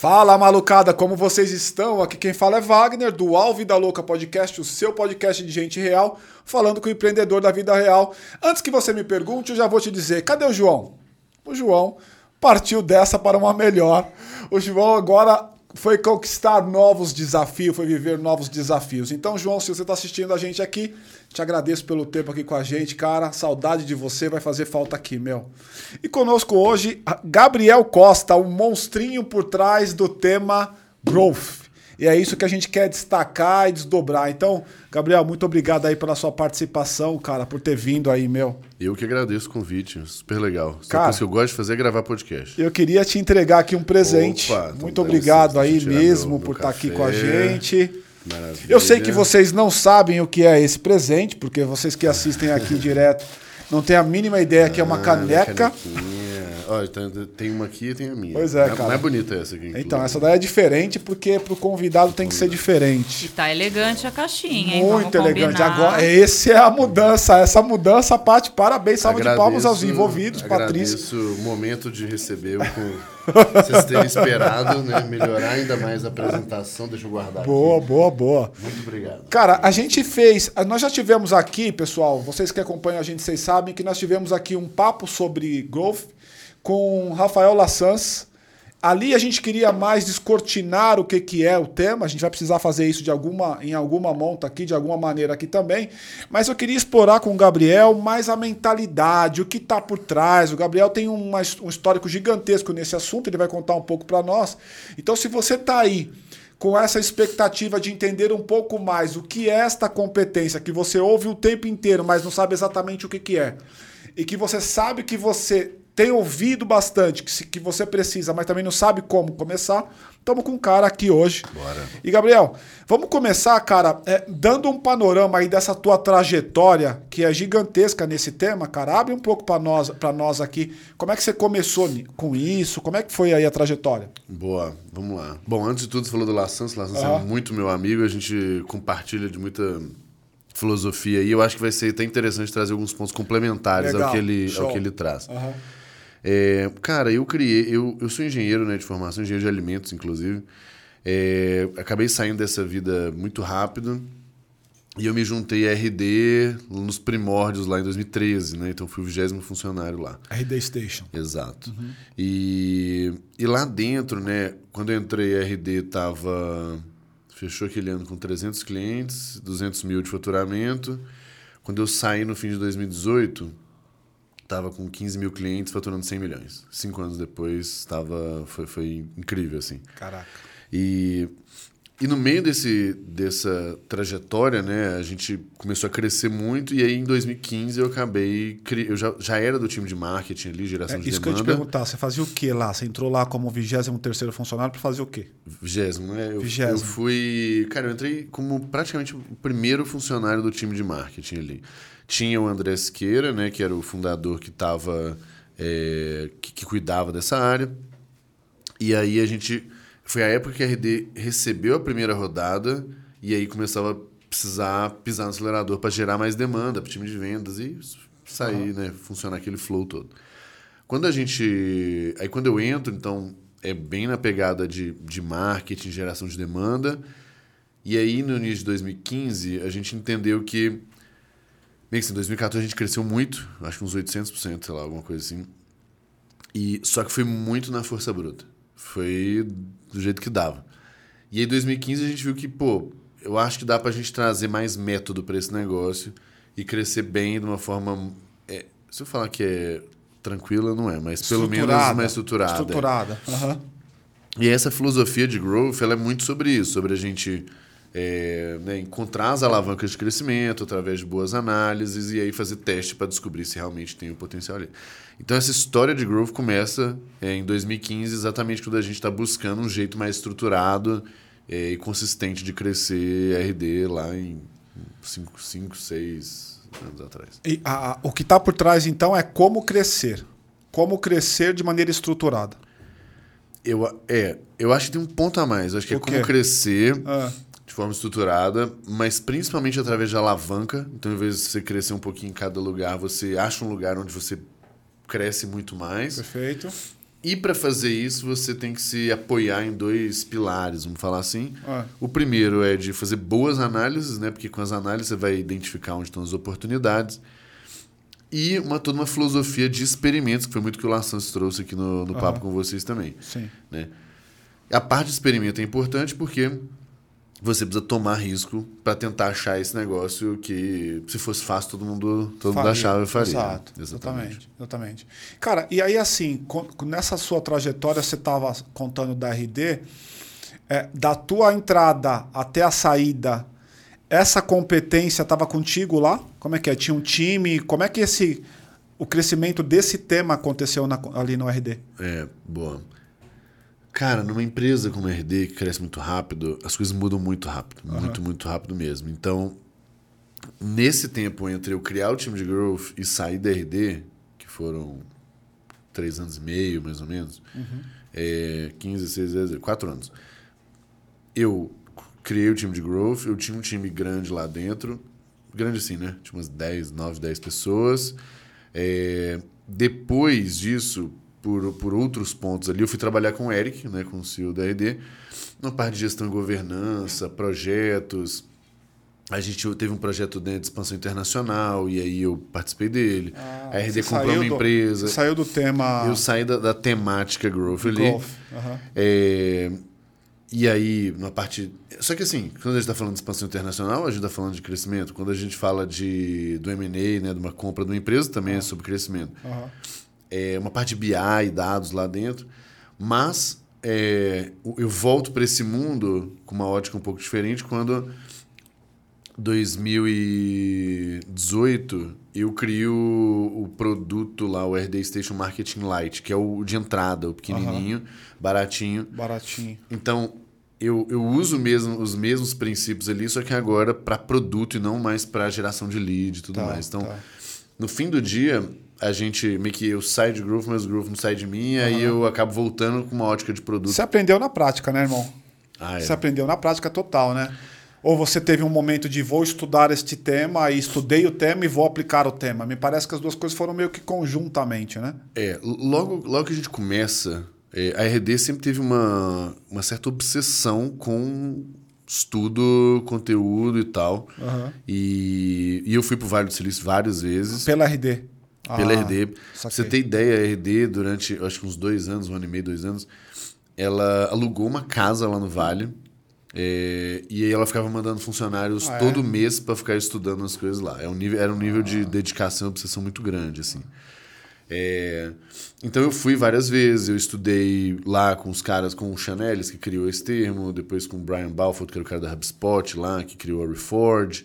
Fala malucada, como vocês estão? Aqui quem fala é Wagner, do Alve da Louca Podcast, o seu podcast de gente real, falando com o empreendedor da vida real. Antes que você me pergunte, eu já vou te dizer: cadê o João? O João partiu dessa para uma melhor. O João agora foi conquistar novos desafios, foi viver novos desafios. Então, João, se você está assistindo a gente aqui, te agradeço pelo tempo aqui com a gente, cara. Saudade de você, vai fazer falta aqui, meu. E conosco hoje, Gabriel Costa, o monstrinho por trás do tema Growth. E é isso que a gente quer destacar e desdobrar. Então, Gabriel, muito obrigado aí pela sua participação, cara, por ter vindo aí, meu. Eu que agradeço o convite, super legal. Só cara, que eu gosto de fazer é gravar podcast. Eu queria te entregar aqui um presente. Opa, então muito obrigado aí mesmo meu, por estar aqui com a gente. Maravilha. Eu sei que vocês não sabem o que é esse presente, porque vocês que assistem aqui direto não têm a mínima ideia que é uma ah, caneca. Olha, tem uma aqui e tem a minha. Pois é, cara. Não é bonita essa aqui. Então, essa daí é diferente porque pro convidado tem que ser diferente. E tá elegante a caixinha, hein? Muito Vamos elegante. Combinar. Agora, esse é a mudança. Essa mudança, Paty, parabéns. Salve agradeço, de palmas aos envolvidos, Patrícia. Agradeço o momento de receber com... Vocês terem esperado, né? Melhorar ainda mais a apresentação. Deixa eu guardar. Boa, aqui. boa, boa. Muito obrigado. Cara, a gente fez. Nós já tivemos aqui, pessoal, vocês que acompanham a gente, vocês sabem que nós tivemos aqui um papo sobre growth com Rafael Lassans. Ali a gente queria mais descortinar o que, que é o tema. A gente vai precisar fazer isso de alguma, em alguma monta aqui, de alguma maneira aqui também. Mas eu queria explorar com o Gabriel mais a mentalidade, o que está por trás. O Gabriel tem um histórico gigantesco nesse assunto, ele vai contar um pouco para nós. Então, se você está aí com essa expectativa de entender um pouco mais o que é esta competência, que você ouve o tempo inteiro, mas não sabe exatamente o que, que é, e que você sabe que você tem ouvido bastante que, se, que você precisa, mas também não sabe como começar, estamos com um cara aqui hoje. Bora. E Gabriel, vamos começar, cara, é, dando um panorama aí dessa tua trajetória, que é gigantesca nesse tema, cara. Abre um pouco para nós, nós aqui. Como é que você começou com isso? Como é que foi aí a trajetória? Boa, vamos lá. Bom, antes de tudo, você falou do Lassans. Lassans uhum. é muito meu amigo, a gente compartilha de muita filosofia e eu acho que vai ser até interessante trazer alguns pontos complementares ao que ele, ao que ele traz. Uhum. É, cara, eu criei. Eu, eu sou engenheiro né, de formação, engenheiro de alimentos, inclusive. É, acabei saindo dessa vida muito rápido. E eu me juntei a RD nos primórdios lá em 2013, né? Então fui o vigésimo funcionário lá. RD Station. Exato. Uhum. E, e lá dentro, né? Quando eu entrei, a RD tava... Fechou aquele ano com 300 clientes, 200 mil de faturamento. Quando eu saí no fim de 2018, estava com 15 mil clientes faturando 100 milhões. Cinco anos depois, tava, foi, foi incrível, assim. Caraca. E, e no meio desse, dessa trajetória, né, a gente começou a crescer muito e aí em 2015 eu acabei... Eu já, já era do time de marketing ali, geração é, de isso demanda. Isso que eu ia te perguntar, você fazia o que lá? Você entrou lá como 23º funcionário para fazer o quê? Vigésimo, né? Eu, Vigésimo. eu fui... Cara, eu entrei como praticamente o primeiro funcionário do time de marketing ali. Tinha o André Siqueira, né, que era o fundador que estava é, que, que, cuidava dessa área. E aí a gente foi a época que a RD recebeu a primeira rodada e aí começava a precisar pisar no acelerador para gerar mais demanda para o time de vendas e sair, uhum. né, funcionar aquele flow todo. Quando a gente, aí quando eu entro, então é bem na pegada de, de marketing, geração de demanda. E aí no início de 2015 a gente entendeu que Bem, em 2014 a gente cresceu muito, acho que uns 800%, sei lá, alguma coisa assim. E, só que foi muito na força bruta. Foi do jeito que dava. E aí, em 2015, a gente viu que, pô, eu acho que dá pra gente trazer mais método para esse negócio e crescer bem de uma forma. É, se eu falar que é tranquila, não é, mas pelo menos mais estruturada. Estruturada. Uhum. E essa filosofia de growth ela é muito sobre isso, sobre a gente é, né, encontrar as alavancas de crescimento através de boas análises e aí fazer teste para descobrir se realmente tem o potencial ali. Então essa história de growth começa é, em 2015, exatamente quando a gente está buscando um jeito mais estruturado é, e consistente de crescer RD lá em 5, 6 anos atrás. E a, o que está por trás então é como crescer. Como crescer de maneira estruturada. Eu, é, eu acho que tem um ponto a mais. Eu acho que é o é como crescer. Ah de forma estruturada, mas principalmente através de alavanca. Então, em vez de você crescer um pouquinho em cada lugar, você acha um lugar onde você cresce muito mais. Perfeito. E para fazer isso, você tem que se apoiar em dois pilares, vamos falar assim. É. O primeiro é de fazer boas análises, né? Porque com as análises você vai identificar onde estão as oportunidades. E uma, toda uma filosofia de experimentos, que foi muito que o Lassans trouxe aqui no, no papo com vocês também. Sim. Né? A parte de experimento é importante porque você precisa tomar risco para tentar achar esse negócio que, se fosse fácil, todo mundo, todo mundo Faria. achava e faria. Exato, exatamente. exatamente. Cara, e aí assim, nessa sua trajetória, você estava contando da RD, é, da tua entrada até a saída, essa competência estava contigo lá? Como é que é? Tinha um time? Como é que esse o crescimento desse tema aconteceu na- ali no RD? É, boa. Cara, numa empresa como a RD, que cresce muito rápido, as coisas mudam muito rápido. Muito, muito rápido mesmo. Então, nesse tempo entre eu criar o time de growth e sair da RD, que foram três anos e meio, mais ou menos, é, 15, 16, 4 anos, eu criei o time de growth, eu tinha um time grande lá dentro, grande assim, né? Tinha umas 10, 9, 10 pessoas. É, depois disso, por, por outros pontos ali, eu fui trabalhar com o Eric, né, com o CEO da RD, na parte de gestão e governança, projetos. A gente teve um projeto dentro de expansão internacional e aí eu participei dele. a RD Ah, comprou uma do- empresa. saiu do tema Eu saí da, da temática growth ali. growth. Aham. É, e aí, na parte. Só que assim, quando a gente está falando de expansão internacional, a gente está falando de crescimento. Quando a gente fala de, do MA, né, de uma compra de uma empresa, também é sobre crescimento. Aham. É uma parte de BI e dados lá dentro. Mas é, eu volto para esse mundo com uma ótica um pouco diferente quando 2018 eu crio o produto lá, o RD Station Marketing Lite, que é o de entrada, o pequenininho, baratinho. Baratinho. Então, eu, eu uso mesmo os mesmos princípios ali, só que agora para produto e não mais para geração de lead e tudo Tá, mais. Então, tá. no fim do dia, a gente meio que eu saio de Groove, mas o Groove não sai de mim, aí eu acabo voltando com uma ótica de produto. Você aprendeu na prática, né, irmão? Ah, é. Você aprendeu na prática total, né? Ou você teve um momento de vou estudar este tema e estudei o tema e vou aplicar o tema. Me parece que as duas coisas foram meio que conjuntamente, né? É, logo, logo que a gente começa, é, a RD sempre teve uma, uma certa obsessão com estudo, conteúdo e tal. Aham. E, e eu fui pro Vale do Silício várias vezes. Pela RD. Pela Ah, RD. Pra saquei. você ter ideia, a RD, durante acho que uns dois anos, um ano e meio, dois anos, ela alugou uma casa lá no Vale. é, e aí ela ficava mandando funcionários Ah, é? todo mês para ficar estudando as coisas lá. É um nível, era um nível de dedicação e obsessão muito grande, assim. É, então eu fui várias vezes, eu estudei lá com os caras, com o Chanelis, que criou esse termo, depois com o Brian Balfour, que era o cara da HubSpot lá, que criou a Reforge.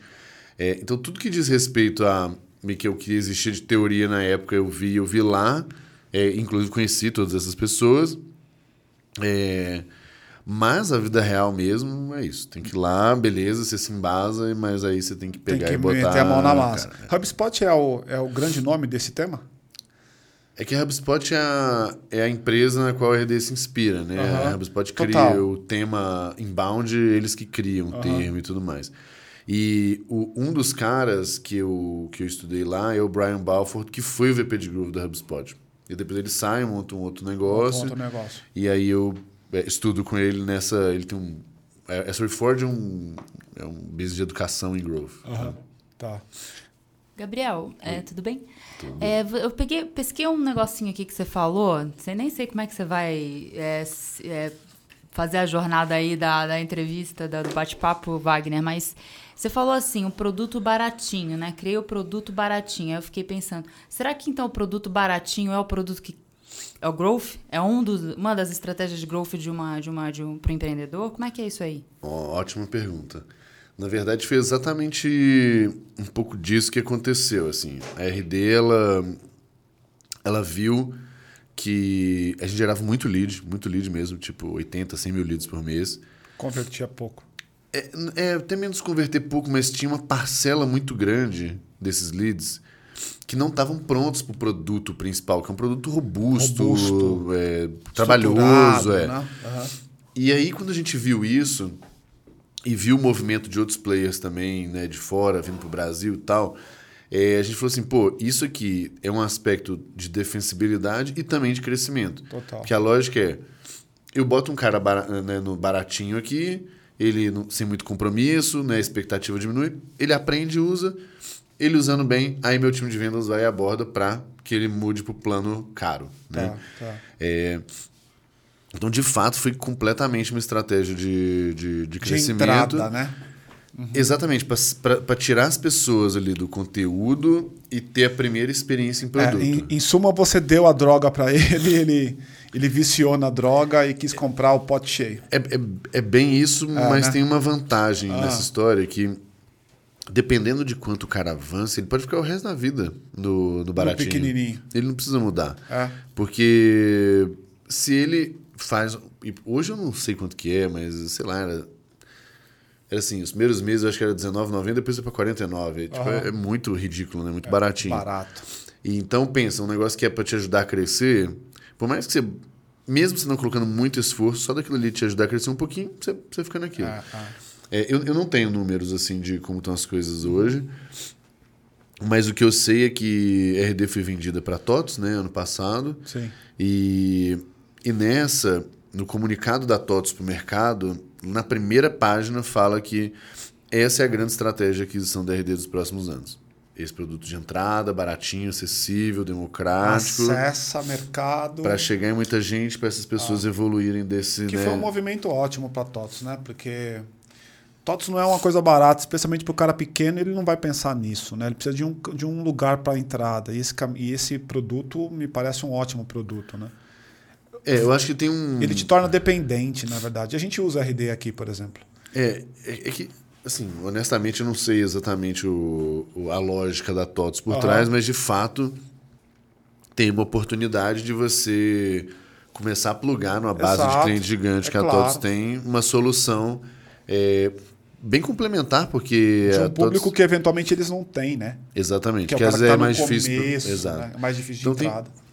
É, então tudo que diz respeito a que o que existia de teoria na época, eu vi, eu vi lá, é, inclusive conheci todas essas pessoas. É, mas a vida real mesmo é isso. Tem que ir lá, beleza, você se embasa, mas aí você tem que Tem pegar que e botar. meter a mão na massa. cara. HubSpot é o, é o grande nome desse tema? É que a HubSpot é a, é a empresa na qual a RD se inspira, né? Aham. A HubSpot Total. cria o tema inbound, eles que criam o termo e tudo mais. E o- um dos caras que eu, que eu estudei lá é o Brian Balfour, que foi o VP de Groove da HubSpot. E depois ele sai, monta um outro negócio. Outro negócio. E aí eu é, estudo com ele nessa. Ele tem um. é- Essa Reforge é um, é um business de educação em Growth. Aham. Tá. Gabriel, é, tudo bem? É, v- eu peguei, pesquei um negocinho aqui que você falou. Você nem sei como é que você vai é, é, fazer a jornada aí da, da entrevista, da- do bate-papo, Wagner, mas você falou assim, um produto baratinho, né? Criei o produto baratinho. Aí eu fiquei pensando, será que então o produto baratinho é o produto que é o growth? É um dos, uma das estratégias de growth de uma de uma de um pro empreendedor? Como é que é isso aí? Ó, ótima pergunta. Na verdade, foi exatamente um pouco disso que aconteceu. Assim, a RD ela, ela viu que a gente gerava muito lead, muito lead mesmo, tipo 80, 100 mil leads por mês. Convertia pouco. É, é até menos converter pouco, mas tinha uma parcela muito grande desses leads que não estavam prontos para o produto principal, que é um produto robusto, Robusto. é, trabalhoso. É. né? Aham. E aí, quando a gente viu isso, e viu o movimento de outros players também, né, de fora, vindo pro Brasil e tal, é, a gente falou assim, pô, isso aqui é um aspecto de defensibilidade e também de crescimento. Total. Porque a lógica é, eu boto um cara bara- né, no baratinho aqui, ele sem muito compromisso, né, a expectativa diminui, ele aprende e usa, ele usando bem, aí meu time de vendas vai e aborda para que ele mude pro plano caro. Né? Tá, tá. É, então, de fato, foi completamente uma estratégia de, de, de De crescimento. entrada, né? Exatamente, para tirar as pessoas ali do conteúdo e ter a primeira experiência em É, produto. em, em suma, você deu a droga pra ele, ele, ele viciou na droga e quis comprar o pote cheio. É, é, é bem isso, mas né? tem uma vantagem Ah. nessa história que, dependendo de quanto o cara avança, ele pode ficar o resto da vida no, no baratinho. pequenininho. Ele não precisa mudar. É. Porque se ele faz... Hoje eu não sei quanto que é, mas sei lá, era... Era assim, os primeiros meses eu acho que era R$19,90, depois foi pra 49. Tipo, Aham. é, é muito ridículo, né? Muito baratinho. Barato. E então pensa, um negócio que é para te ajudar a crescer, por mais que você, mesmo você não colocando muito esforço, só daquilo ali te ajudar a crescer um pouquinho, você, você fica naquilo. É, é. É, eu, eu não tenho números assim de como estão as coisas hoje, mas o que eu sei é que RD foi vendida para TOTS, né, ano passado, Sim. e, e nessa, no comunicado da TOTS para o mercado, na primeira página fala que essa é a grande estratégia de aquisição da RD dos próximos anos. Esse produto de entrada, baratinho, acessível, democrático, Acessa mercado. para chegar em muita gente, para essas pessoas evoluírem desse. Que né? foi um movimento ótimo para TOTS, né? Porque TOTS não é uma coisa barata, especialmente para o cara pequeno, ele não vai pensar nisso, né? Ele precisa de um, de um lugar para entrada. E esse, e esse produto me parece um ótimo produto, né? É, eu acho que tem um. Ele te torna dependente, na verdade. A gente usa RD aqui, por exemplo. É, é, é que, assim, honestamente, eu não sei exatamente o, o- a lógica da TOTS por Aham. trás, mas de fato tem uma oportunidade de você começar a plugar numa base de Exato, cliente gigante é que a claro. TOTS tem uma solução é, bem complementar, porque De a um público que eventualmente eles não têm, né? Exatamente, Que é que às vezes tá é no mais difícil. começo, Exato. né? É mais difícil de Então tem- entrada. Tem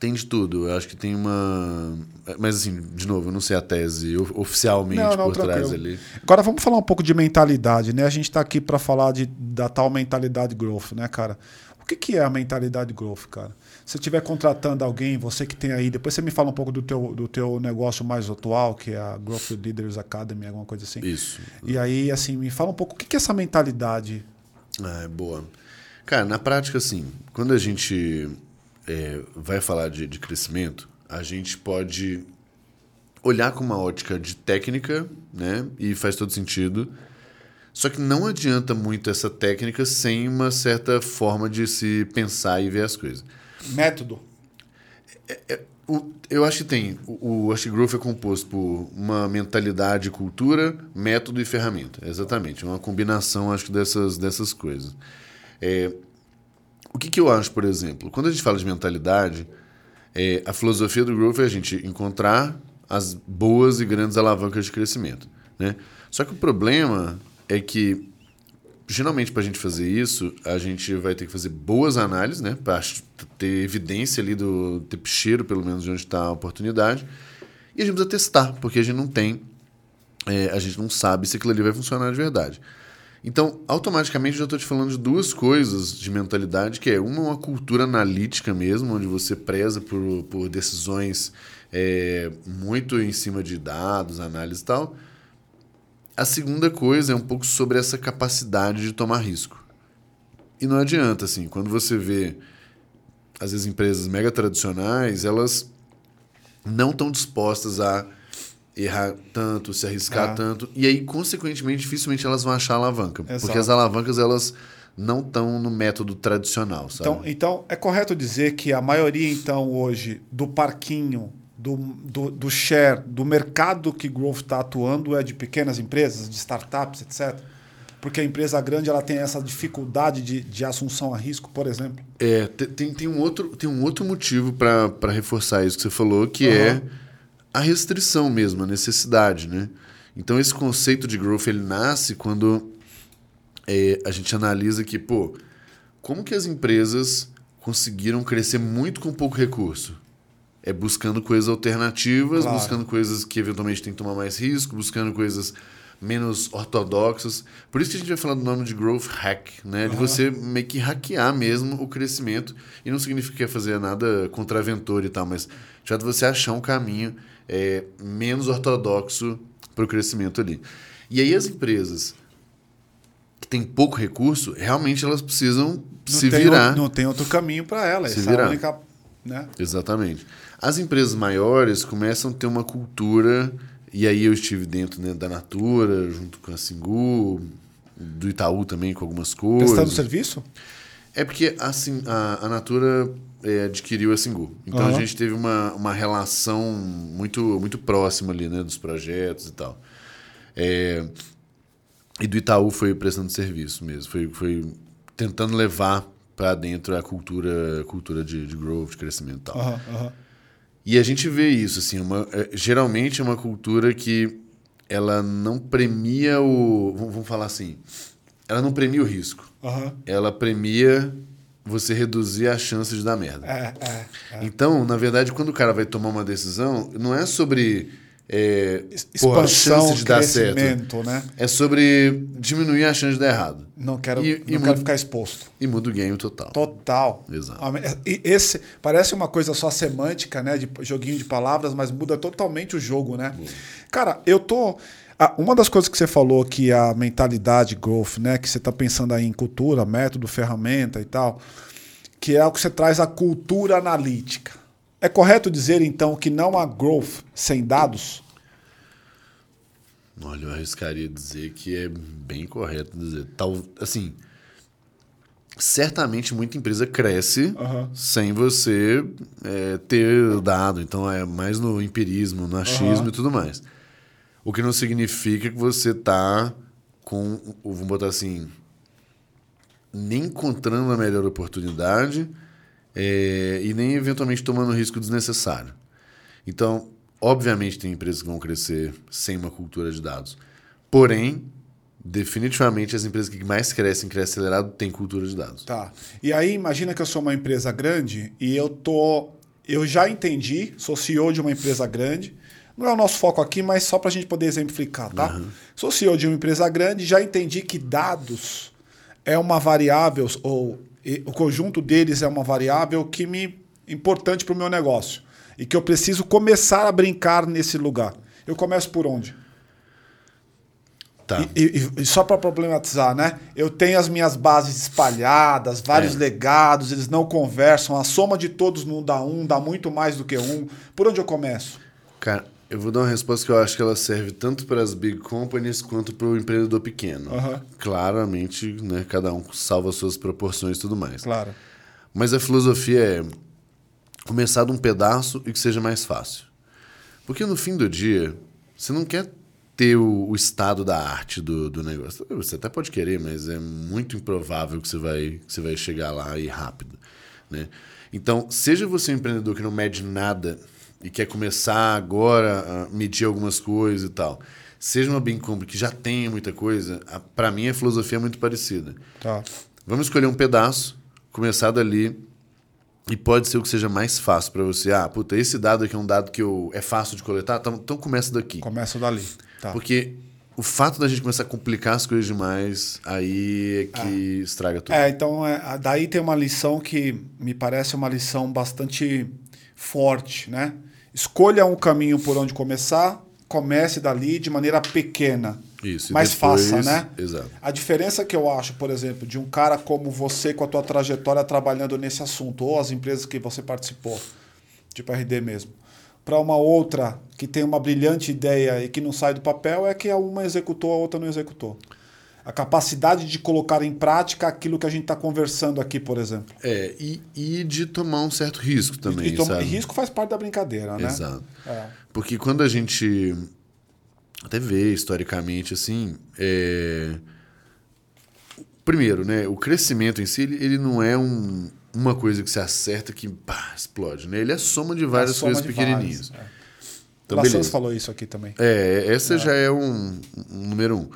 de tudo. Eu acho que tem uma. Mas assim, de novo, eu não sei a tese of- oficialmente Não, não, por trás tranquilo. ali. Agora vamos falar um pouco de mentalidade, né? A gente está aqui para falar de, da tal mentalidade growth, né, cara? O que, que é a mentalidade growth, cara? Se você estiver contratando alguém, você que tem aí, depois você me fala um pouco do teu, do teu negócio mais atual, que é a Growth Leaders Academy, alguma coisa assim. Isso. E aí, assim, me fala um pouco o que, que é essa mentalidade. Ah, é boa. Cara, na prática, assim, quando a gente é, vai falar de, de crescimento, a gente pode olhar com uma ótica de técnica, né? E faz todo sentido. Só que não adianta muito essa técnica sem uma certa forma de se pensar e ver as coisas. Método. O- eu acho que tem. O, o Growth é composto por uma mentalidade, cultura, método e ferramenta. Exatamente. É uma combinação, acho que, dessas, dessas coisas. É, o que, que eu acho, por exemplo? Quando a gente fala de mentalidade, é, a filosofia do Growth é a gente encontrar as boas e grandes alavancas de crescimento. Né? Só que o problema é que geralmente para a gente fazer isso, a gente vai ter que fazer boas análises, né? Para ter evidência ali do ter cheiro, pelo menos, de onde está a oportunidade. E a gente precisa testar, porque a gente não tem, é, a gente não sabe se aquilo ali vai funcionar de verdade. Então, automaticamente, eu já estou te falando de duas coisas de mentalidade, que é uma, uma cultura analítica mesmo, onde você preza por, por decisões é, muito em cima de dados, análise e tal. A segunda coisa é um pouco sobre essa capacidade de tomar risco. E não adianta, assim, quando você vê, às vezes, empresas mega tradicionais, elas não estão dispostas a errar tanto, se arriscar Ah. tanto, e aí, consequentemente, dificilmente elas vão achar alavanca. Exato. Porque as alavancas, elas não estão no método tradicional, sabe? Então, então, é correto dizer que a maioria, então, hoje, do parquinho, do, do, do share, do mercado que Growth está atuando é de pequenas empresas, de startups, etc. Porque a empresa grande ela tem essa dificuldade de, de assunção a risco, por exemplo. É, te- tem, tem, um, outro, tem um outro motivo para reforçar isso que você falou, que é Aham. A restrição mesmo, a necessidade, né? Então, esse conceito de growth, ele nasce quando é, a gente analisa que, pô, como que as empresas conseguiram crescer muito com pouco recurso? É buscando coisas alternativas, Claro. buscando coisas que eventualmente tem que tomar mais risco, buscando coisas menos ortodoxas. Por isso que a gente vai falar do nome de growth hack, né? De você meio que hackear mesmo o crescimento. E não significa que é fazer nada contraventor e tal, mas já de você achar um caminho é, menos ortodoxo para o crescimento ali. E aí as empresas que têm pouco recurso, realmente elas precisam Não se virar. o- não tem outro caminho para ela. Se é virar. única. Né? Exatamente. As empresas maiores começam a ter uma cultura, e aí eu estive dentro né, da Natura, junto com a Singu, do Itaú também com algumas coisas. Prestando serviço? É porque assim, a, a Natura é, adquiriu a Singu. Então Aham. a gente teve uma, uma relação muito, muito próxima ali, né? Dos projetos e tal. É, e do Itaú foi prestando serviço mesmo. Foi, foi tentando levar para dentro a cultura, cultura de, de growth, de crescimento e tal. Aham. E a gente vê isso, assim, uma, é, geralmente é uma cultura que ela não premia o. Vamos falar assim. Ela não premia o risco. Aham. Ela premia você reduzir a chance de dar merda. É, é, é. Então, na verdade, quando o cara vai tomar uma decisão, não é sobre é, pô, a Expansão, chance de dar certo. né? É sobre diminuir a chance de dar errado. Não quero, E- e não muda- quero ficar exposto. E muda o game total. Total. Exato. E esse parece uma coisa só semântica, né? De joguinho de palavras, mas muda totalmente o jogo, né? Cara, eu tô. Ah, uma das coisas que você falou que a mentalidade growth, né? Que você tá pensando aí em cultura, método, ferramenta e tal, que é o que você traz a cultura analítica. É correto dizer, então, que não há growth sem dados? Olha, eu arriscaria dizer que é bem correto dizer. Tal, assim, certamente muita empresa cresce Aham. sem você é, ter dado. Então é mais no empirismo, no achismo Aham. e tudo mais. O que não significa que você tá com, vamos botar assim, nem encontrando a melhor oportunidade é, e nem eventualmente tomando risco desnecessário. Então, obviamente tem empresas que vão crescer sem uma cultura de dados. Porém, definitivamente as empresas que mais crescem, crescem acelerado, têm cultura de dados. Tá. E aí, imagina que eu sou uma empresa grande e eu tô. Eu já entendi, sou CEO de uma empresa grande. Não é o nosso foco aqui, mas só para a gente poder exemplificar, tá? Sou CEO de uma empresa grande, já entendi que dados é uma variável, ou e- o conjunto deles é uma variável que me importante para o meu negócio. E que eu preciso começar a brincar nesse lugar. Eu começo por onde? Tá. E, e- e só para problematizar, né? Eu tenho as minhas bases espalhadas, vários É. legados, eles não conversam, a soma de todos não dá um, dá muito mais do que um. Por onde eu começo? Cara, eu vou dar uma resposta que eu acho que ela serve tanto para as big companies quanto para o empreendedor pequeno. Aham. Claramente, né, cada um salva suas proporções e tudo mais. Claro. Mas a filosofia é começar de um pedaço e que seja mais fácil. Porque no fim do dia, você não quer ter o, o estado da arte do, do negócio. Você até pode querer, mas é muito improvável que você vai, que você vai chegar lá e rápido. Né? Então, seja você um empreendedor que não mede nada e quer começar agora a medir algumas coisas e tal. Seja uma bem compra que já tenha muita coisa, para mim a filosofia é muito parecida. Tá. Vamos escolher um pedaço, começar dali, e pode ser o que seja mais fácil para você. Ah, puta, esse dado aqui é um dado que eu, é fácil de coletar, então, então começa daqui. Começo dali. Tá. Porque o fato da gente começar a complicar as coisas demais, aí é que estraga tudo. É, então é, daí tem uma lição que me parece uma lição bastante forte, né? Escolha um caminho por onde começar, comece dali de maneira pequena. Isso, mas depois- faça, né? Exato. A diferença que eu acho, por exemplo, de um cara como você com a tua trajetória trabalhando nesse assunto, ou as empresas que você participou, tipo RD mesmo, para uma outra que tem uma brilhante ideia e que não sai do papel, é que uma executou, a outra não executou. A capacidade de colocar em prática aquilo que a gente está conversando aqui, por exemplo. É, e, e de tomar um certo risco também, e, toma- sabe? e risco faz parte da brincadeira, né? Exato. É. Porque quando a gente até vê historicamente assim, é... primeiro, né, o crescimento em si ele, ele não é um- uma coisa que se acerta que pá, explode, né? Ele é soma de várias A soma coisas de pequenininhas. várias, é. Então, falou isso aqui também. É, essa já é um, um número um.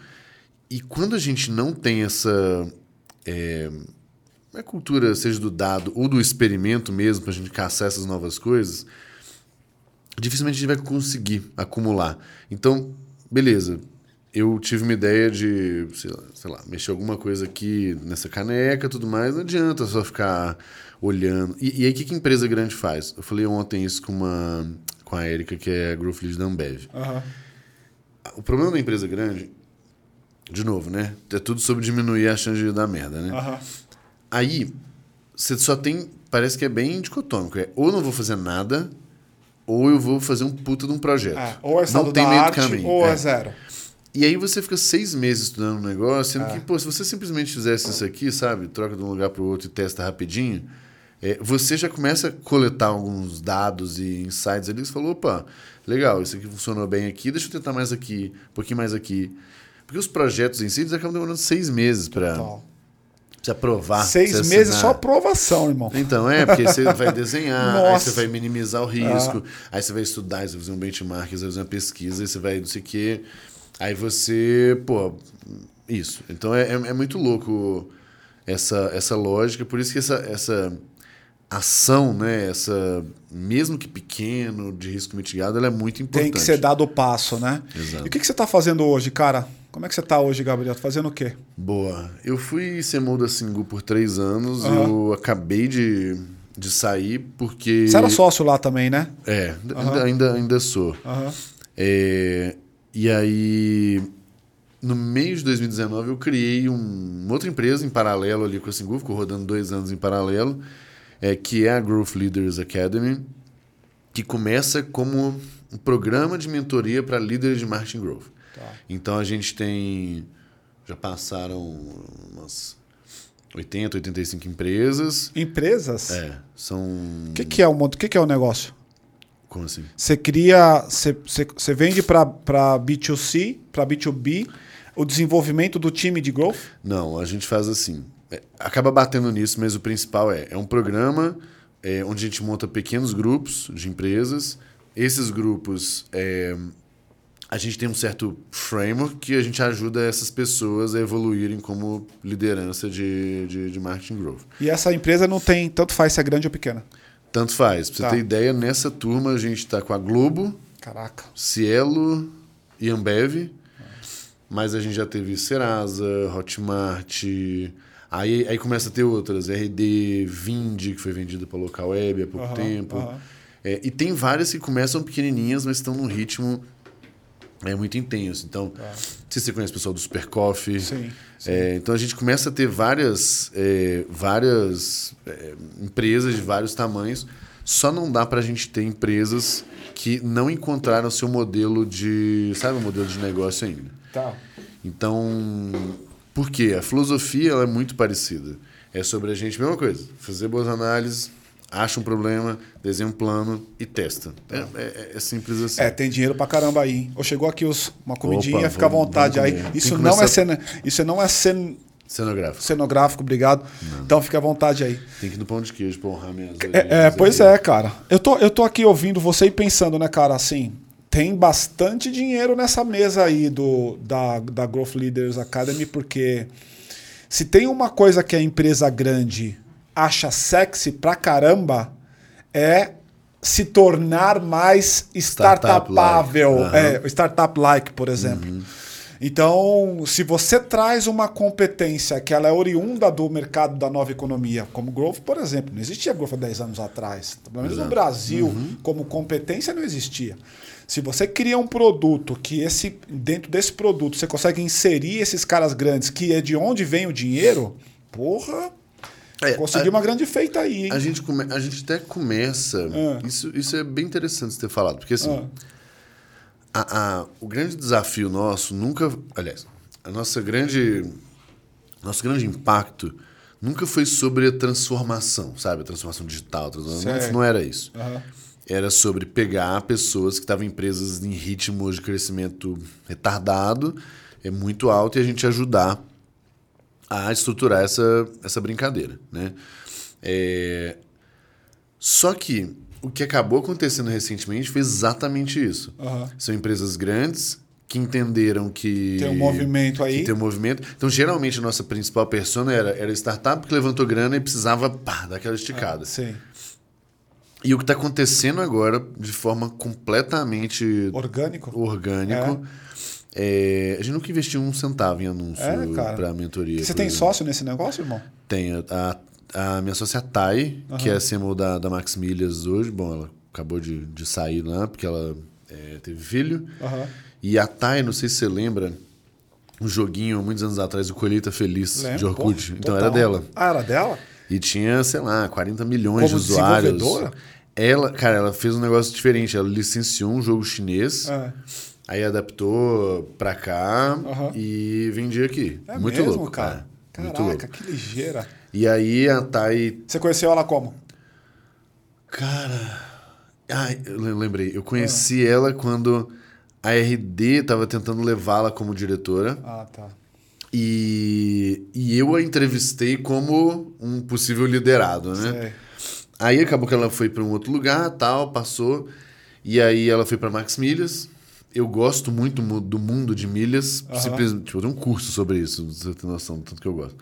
E quando a gente não tem essa é, a cultura, seja do dado ou do experimento mesmo, para a gente caçar essas novas coisas, dificilmente a gente vai conseguir acumular. Então, beleza. eu tive uma ideia de, sei lá, sei lá, mexer alguma coisa aqui nessa caneca tudo mais. Não adianta só ficar olhando. E, e aí, o que, que empresa grande faz? Eu falei ontem isso com, uma, com a Erika, que é a Growth Lead da Ambev. Aham. O problema da empresa grande, de novo, né? É tudo sobre diminuir a chance de dar merda, né? Aham. Aí, você só tem. Parece que é bem dicotômico. É ou não vou fazer nada, ou eu vou fazer um puta de um projeto. É, ou é estado não tem meio arte, caminho. ou é. É. zero. E aí você fica seis meses estudando um negócio, sendo É. que, pô, se você simplesmente fizesse isso aqui, sabe? Troca de um lugar para o outro e testa rapidinho, é, você já começa a coletar alguns dados e insights ali. Você falou, opa, legal, isso aqui funcionou bem aqui, deixa eu tentar mais aqui, um pouquinho mais aqui. Porque os projetos em si, eles acabam demorando seis meses para Total. Precisa provar. Seis meses assinar. só aprovação, irmão. Então, é, porque você vai desenhar, aí você vai minimizar o risco, aí você vai estudar, aí você vai fazer um benchmark, aí você vai fazer uma pesquisa, aí você vai não sei o quê. Aí você, pô, isso. Então é, é, é muito louco essa, essa lógica, por isso que essa, essa ação, né, essa, mesmo que pequeno, de risco mitigado, ela é muito importante. Tem que ser dado o passo, né? Exato. E o que, que você está fazendo hoje, cara? Como é que você está hoje, Gabriel? Tá Fazendo o quê? Boa. Eu fui CMO da Singu por três anos, Aham. eu acabei de, de sair porque... Você era sócio lá também, né? É, Aham. ainda, ainda, sou. Aham. É, e aí, no meio de 2019, eu criei um- uma outra empresa em paralelo ali com a Singu, ficou rodando dois anos em paralelo, é, que é a Growth Leaders Academy, que começa como um programa de mentoria para líderes de marketing growth. Tá. Então a gente tem. Já passaram umas 80, 85 empresas. Empresas? É, são. O que, que é o modo? O que, que é o negócio? Como assim? Você cria, você, você, você vende para B2C, para B2B, o desenvolvimento do time de growth? Não, a gente faz assim. é, acaba batendo nisso, mas o principal é, é um programa é, onde a gente monta pequenos grupos de empresas. Esses grupos, é, a gente tem um certo framework que a gente ajuda essas pessoas a evoluírem como liderança de, de, de marketing growth. E essa empresa não tem, tanto faz se é grande ou pequena. Tanto faz. Pra você Tá. ter ideia, nessa turma a gente está com a Globo, Caraca. Cielo e Ambev. Mas a gente já teve Serasa, Hotmart. Aí, aí começa a ter outras. RD, Vind, que foi vendida para local web há pouco Aham, tempo. aham. É, e tem várias que começam pequenininhas, mas estão num ritmo é, muito intenso. Então, sei se você conhece o pessoal do Super Coffee. Sim, sim. É, então a gente começa a ter várias, é, várias é, empresas de vários tamanhos. Só não dá para a gente ter empresas que não encontraram seu modelo de, sabe, o modelo de negócio ainda. Tá. Então, por quê? A filosofia ela é muito parecida. É sobre a gente, mesma coisa, fazer boas análises, acha um problema, desenha um plano e testa. É, é- é simples assim. É, tem dinheiro pra caramba aí. hein? Ou chegou aqui os, uma comidinha, Opa, fica à vontade aí. Isso não, é começar- cena, isso não é cen, Cenográfico. cenográfico, obrigado. Então fica à vontade aí. Tem que ir no pão de queijo pra honrar minhas É, é, pois aqui. é, cara. Eu tô, eu tô aqui ouvindo você e pensando, né, cara, assim, tem bastante dinheiro nessa mesa aí do, da, da Growth Leaders Academy, porque se tem uma coisa que a empresa grande acha sexy pra caramba, é se tornar mais startupável. Startup-like. É, startup-like, por exemplo. Então, se você traz uma competência que ela é oriunda do mercado da nova economia, como growth, por exemplo, não existia growth há 10 anos atrás. Pelo menos no Exato. Brasil, como competência, não existia. Se você cria um produto que esse dentro desse produto você consegue inserir esses caras grandes, que é de onde vem o dinheiro, porra, É, conseguiu uma grande feita aí, hein? A gente, come, a gente até começa. Ah. Isso, isso é bem interessante você ter falado, porque assim. Ah. a- a- o grande desafio nosso nunca. Aliás, a nossa grande. Nosso grande impacto nunca foi sobre a transformação, sabe? A transformação digital. a transformação- não, não era isso. Aham. Era sobre pegar pessoas que estavam em empresas em ritmo de crescimento retardado, é muito alto, e a gente ajudar a estruturar essa, essa brincadeira, né? É, Só que o que acabou acontecendo recentemente foi exatamente isso. Aham. São empresas grandes que entenderam que... Tem um movimento aí. Tem um movimento. Então, geralmente, a nossa principal persona era, era startup que levantou grana e precisava pá, dar aquela esticada. Sim. E o que está acontecendo agora, de forma completamente Orgânico? orgânico, É, a gente nunca investiu um centavo em anúncio É, pra mentoria. Você tem exemplo. sócio nesse negócio, irmão? Tenho. A, a minha sócia é a Thay, que é a CMO da, da Max Milhas hoje. Bom, ela acabou de, de sair lá, porque ela é, teve filho. Aham. E a Thay, não sei se você lembra, um joguinho, muitos anos atrás, o Colheita Feliz, Lembro, de Orkut. pô, então era dela. Ah, era dela? E tinha, sei lá, 40 milhões Como de usuários. Ela, cara, ela fez um negócio diferente. Ela licenciou um jogo chinês, É. aí adaptou pra cá Aham. e vendia aqui. É Muito mesmo, louco, cara. cara. Muito Caraca, louco. que ligeira. E aí a Thay Você conheceu ela como? Cara. Ai, eu le- lembrei. Eu Ah. conheci ela quando a RD tava tentando levá-la como diretora. Ah, tá. E, e eu a entrevistei como um possível liderado, né? Sei. Aí acabou que ela foi para um outro lugar, tal, passou. E aí ela foi para Max Milhas. Eu gosto muito mu- do mundo de milhas. Aham. Simplesmente, tipo, tenho um curso sobre isso, você ter noção do tanto que eu gosto.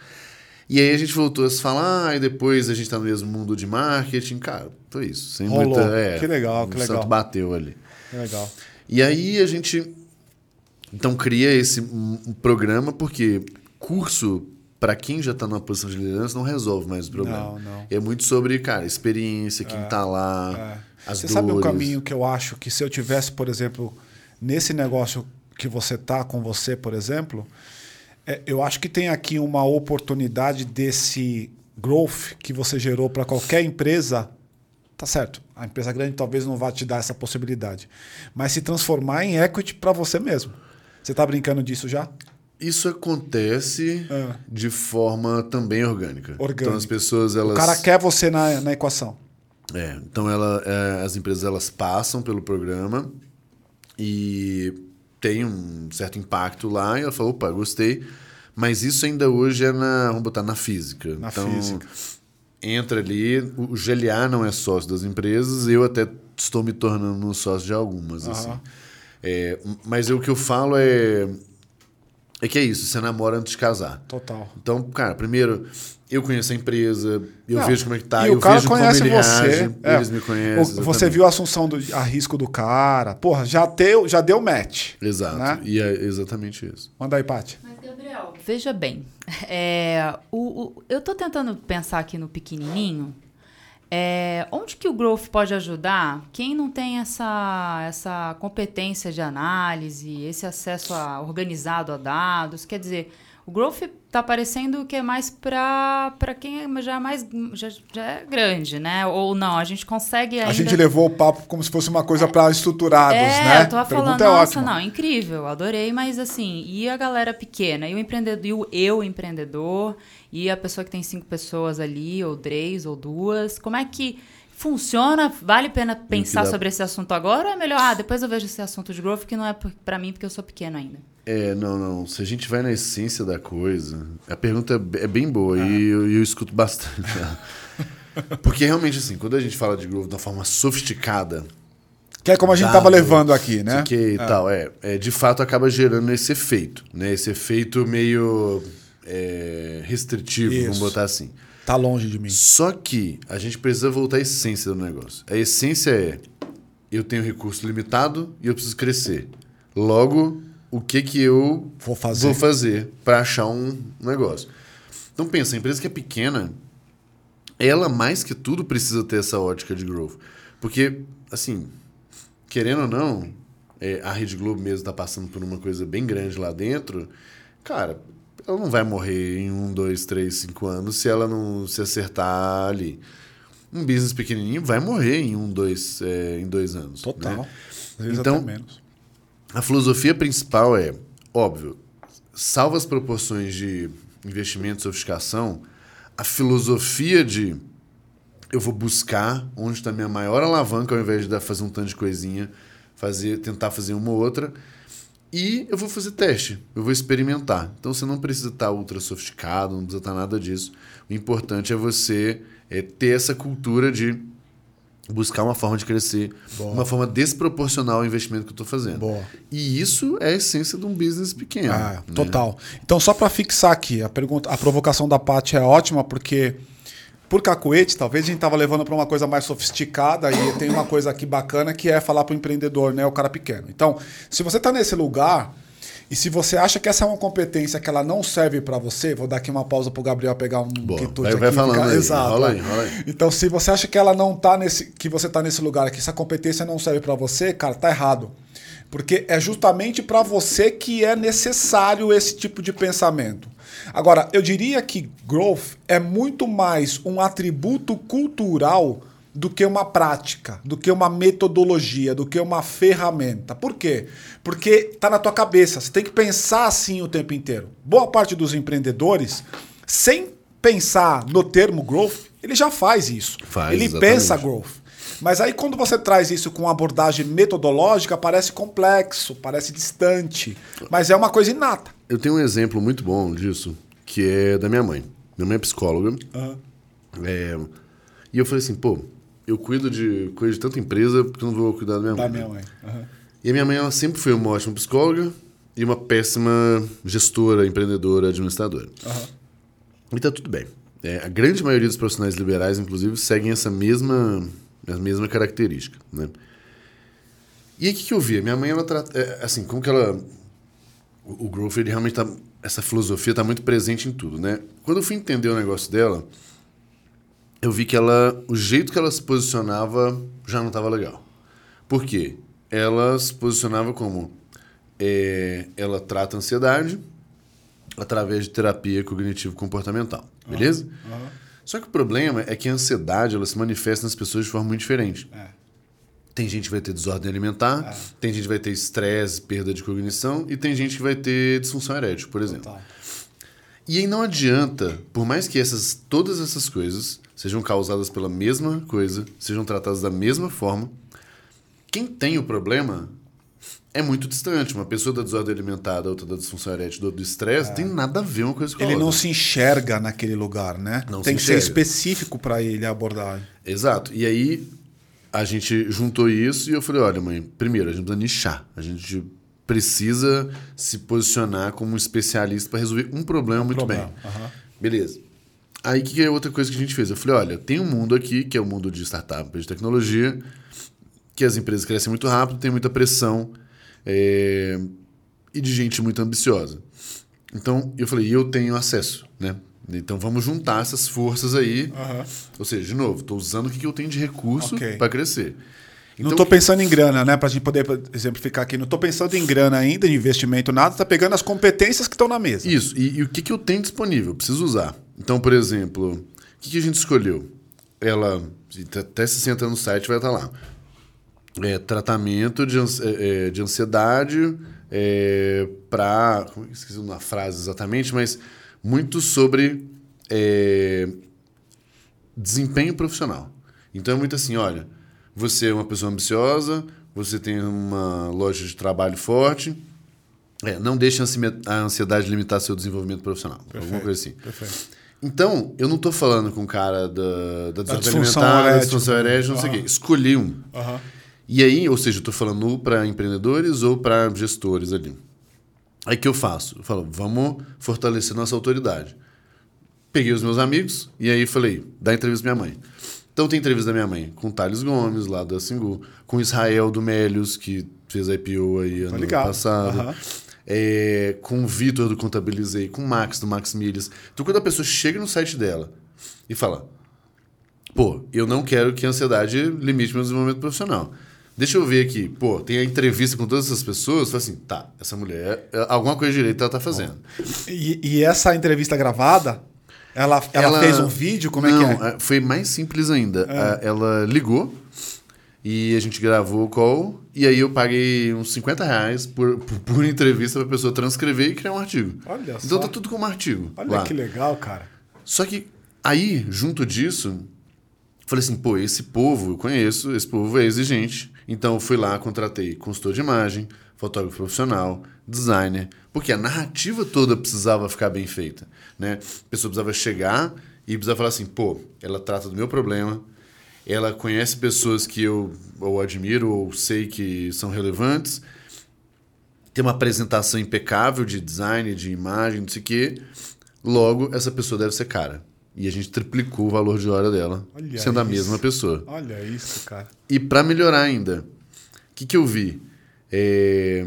E aí a gente voltou a se falar, e depois a gente tá no mesmo mundo de marketing. Cara, foi isso. Sem Rolou. muita. É, Que legal, que o legal. santo bateu ali. Que legal. E aí a gente então cria esse um, programa porque curso para quem já está numa posição de liderança não resolve mais o problema. Não, não. É muito sobre, cara, experiência, quem tá lá, É. Você dores. sabe um caminho que eu acho que se eu tivesse, por exemplo, nesse negócio que você tá com você, por exemplo, é, eu acho que tem aqui uma oportunidade desse growth que você gerou para qualquer empresa. Tá certo. A empresa grande talvez não vá te dar essa possibilidade, mas se transformar em equity para você mesmo. Você tá brincando disso já? Isso acontece É. de forma também orgânica. Orgânica. Então as pessoas elas O cara quer você na, na equação. É, então ela, é, as empresas elas passam pelo programa e tem um certo impacto lá e ela falou, opa, gostei. Mas isso ainda hoje é na, vamos botar, na física. Na então, física. entra ali, o GLA não é sócio das empresas, eu até estou me tornando sócio de algumas, Aham. assim. É, mas o que eu falo é, é que é isso, você namora antes de casar. Total. Então, cara, primeiro, eu conheço a empresa, eu Não, vejo como é que tá, e eu o cara vejo como conhece ele você. reage, é. eles me conhecem. O- Você exatamente. viu a assunção do, a risco do cara. Porra, já deu, já deu match. Exato. né? E é exatamente isso. Manda aí, Paty. Mas, Gabriel, veja bem. é, o, o- eu tô tentando pensar aqui no pequenininho. É, onde que o Growth pode ajudar quem não tem essa, essa competência de análise, esse acesso a- organizado a dados? Quer dizer, o Growth tá parecendo que é mais para quem é- já, é mais, já, já é grande, né? Ou não, a gente consegue ainda... A gente levou o papo como se fosse uma coisa para estruturados, É, né? eu tô falando, é nossa, ótima. não, incrível, adorei, mas assim, e a galera pequena, e o empreendedor, e o eu empreendedor, e a pessoa que tem cinco pessoas ali, ou três, ou duas, como é que funciona? Vale a pena pensar dar- sobre esse assunto agora ou é melhor, ah, depois eu vejo esse assunto de growth que não é p- pra mim porque eu sou pequeno ainda? É, não, não. Se a gente vai na essência da coisa, a pergunta é é bem boa e eu, eu escuto bastante. ela. Porque realmente, assim, quando a gente fala de growth de uma forma sofisticada, Que é como a gente Dado, tava levando aqui, né? que e tal, é, é, de fato acaba gerando esse efeito, né? Esse efeito meio é, restritivo, vamos Isso. botar assim. Tá longe de mim. Só que a gente precisa voltar à essência do negócio. A essência é: eu tenho recurso limitado e eu preciso crescer. Logo, o que que eu Vou fazer. vou fazer para achar um negócio? Então pensa, a empresa que é pequena, ela mais que tudo precisa ter essa ótica de growth. Porque, assim, querendo ou não, é, a Rede Globo mesmo está passando por uma coisa bem grande lá dentro. Cara, ela não vai morrer em um, dois, três, cinco anos se ela não se acertar ali. Um business pequenininho vai morrer em um, dois, é, em dois anos. Total. né? Às vezes Então. A filosofia principal é, óbvio, salvo as proporções de investimento e sofisticação, a filosofia de eu vou buscar onde está a minha maior alavanca ao invés de fazer um tanto de coisinha, fazer, tentar fazer uma ou outra. E eu vou fazer teste, eu vou experimentar. Então você não precisa estar ultra sofisticado, não precisa estar nada disso. O importante é você é, ter essa cultura de buscar uma forma de crescer, Boa. uma forma desproporcional ao investimento que eu estou fazendo. Boa. E isso é a essência de um business pequeno. Ah, né? total. Então, só para fixar aqui, a, pergunta, a provocação da Paty é ótima, porque por cacuete, talvez a gente tava levando para uma coisa mais sofisticada e tem uma coisa aqui bacana que é falar para o empreendedor, né, o cara pequeno. Então, se você está nesse lugar, E se você acha que essa é uma competência que ela não serve para você, vou dar aqui uma pausa pro Gabriel pegar um Boa, quitute vai- aqui. falando aí, Exato. rola aí, rola aí. Então, se você acha que ela não tá nesse, que você tá nesse lugar, que essa competência não serve para você, cara, tá errado. Porque é justamente para você que é necessário esse tipo de pensamento. Agora, eu diria que growth é muito mais um atributo cultural do que uma prática, do que uma metodologia, do que uma ferramenta. Por quê? Porque tá na tua cabeça, você tem que pensar assim o tempo inteiro. Boa parte dos empreendedores, sem pensar no termo growth, ele já faz isso. Faz, ele exatamente. pensa growth. Mas aí quando você traz isso com uma abordagem metodológica, parece complexo, parece distante, mas é uma coisa inata. Eu tenho um exemplo muito bom disso, que é da minha mãe. Minha mãe é psicóloga. É, e eu falei assim, pô, eu cuido de, cuido de tanta empresa, porque eu não vou cuidar da minha Da mãe. minha mãe. Aham. E a minha mãe ela sempre foi uma ótima psicóloga e uma péssima gestora, empreendedora, administradora. E tá tudo bem. É, a grande maioria dos profissionais liberais, inclusive, seguem essa mesma, a mesma característica. Né? E aí o que, que eu vi? Minha mãe, ela trata. é, assim, como que ela. O, o Growth, ele realmente tá. Essa filosofia tá muito presente em tudo, né? Quando eu fui entender o negócio dela, eu vi que ela. O jeito que ela se posicionava já não estava legal. Por quê? Ela se posicionava como. é, ela trata a ansiedade através de terapia cognitivo-comportamental. Beleza? Só que o problema é que a ansiedade ela se manifesta nas pessoas de forma muito diferente. É. Tem gente que vai ter desordem alimentar, tem gente que vai ter estresse, perda de cognição, e tem gente que vai ter disfunção erétil, por exemplo. Total. E aí não adianta, por mais que essas, todas essas coisas sejam causadas pela mesma coisa, sejam tratadas da mesma forma, quem tem o problema é muito distante. Uma pessoa da desordem alimentar, da outra da disfunção erétil, do outro do estresse, tem nada a ver uma coisa com a Ele outra. não se enxerga naquele lugar, né? Não Tem que ser enxerga. específico para ele a abordagem. Exato. E aí a gente juntou isso e eu falei, olha, mãe, primeiro, a gente precisa nichar. A gente precisa se posicionar como um especialista para resolver um problema muito problema, bem. aham. Beleza. Aí o que, é outra coisa que a gente fez? Eu falei, olha, tem um mundo aqui, que é o mundo de startup, de tecnologia, que as empresas crescem muito rápido, tem muita pressão é, e de gente muito ambiciosa. Então, eu falei, eu tenho acesso, né? Então, vamos juntar essas forças aí. Aham. Ou seja, de novo, estou usando o que eu tenho de recurso Ok. para crescer. não Então, tô pensando em grana, né? Pra gente poder exemplificar aqui. Não tô pensando em grana ainda, em investimento, nada. Tá pegando as competências que estão na mesa. Isso. E, e o que, que eu tenho disponível? Preciso usar. Então, por exemplo, o que, que a gente escolheu? Ela, até se entra no site, vai estar lá. É, tratamento de, ans- é, é, de ansiedade é, para. Esqueci uma frase exatamente, mas muito sobre é, desempenho profissional. Então é muito assim: olha, você é uma pessoa ambiciosa, você tem uma loja de trabalho forte, é, não deixe a ansi- a ansiedade limitar seu desenvolvimento profissional. Alguma coisa assim. Perfeito. Então, eu não tô falando com o cara da, da disfunção alimentar, da disfunção erétil, não sei o quê. Escolhi um. Aham. E aí, ou seja, eu tô falando para empreendedores ou para gestores ali. Aí o que eu faço? Eu falo, vamos fortalecer nossa autoridade. Peguei os meus amigos e aí falei, dá entrevista pra minha mãe. Então tem entrevista da minha mãe com o Thales Gomes, lá da Singu, com Israel do Melios, que fez a IPO aí ano passado. Aham. É, com o Vitor do Contabilizei, com o Max do Max Milhas. Então quando a pessoa chega no site dela e fala, pô, eu não quero que a ansiedade limite meu desenvolvimento profissional. Deixa eu ver aqui, pô, tem a entrevista com todas essas pessoas, fala assim, tá, essa mulher, é, alguma coisa direito ela tá fazendo. E, e essa entrevista gravada, ela, ela, fez um vídeo? Como não, é que é? Foi mais simples ainda. A- Ela ligou e a gente gravou o call e aí eu paguei uns 50 reais por, por, por entrevista pra pessoa transcrever e criar um artigo. Olha então só. tá tudo como artigo. Olha lá. que legal, cara. Só que aí, junto disso, falei assim, pô, esse povo eu conheço, esse povo é exigente. Então eu fui lá, contratei consultor de imagem, fotógrafo profissional, designer, porque a narrativa toda precisava ficar bem feita, né? A pessoa precisava chegar e precisava falar assim, pô, ela trata do meu problema, ela conhece pessoas que eu ou admiro ou sei que são relevantes, tem uma apresentação impecável de design, de imagem, não sei o quê. Logo, essa pessoa deve ser cara. E a gente triplicou o valor de hora dela, Olha sendo a isso. mesma pessoa. Olha isso, cara. E para melhorar ainda, o que, que eu vi? É,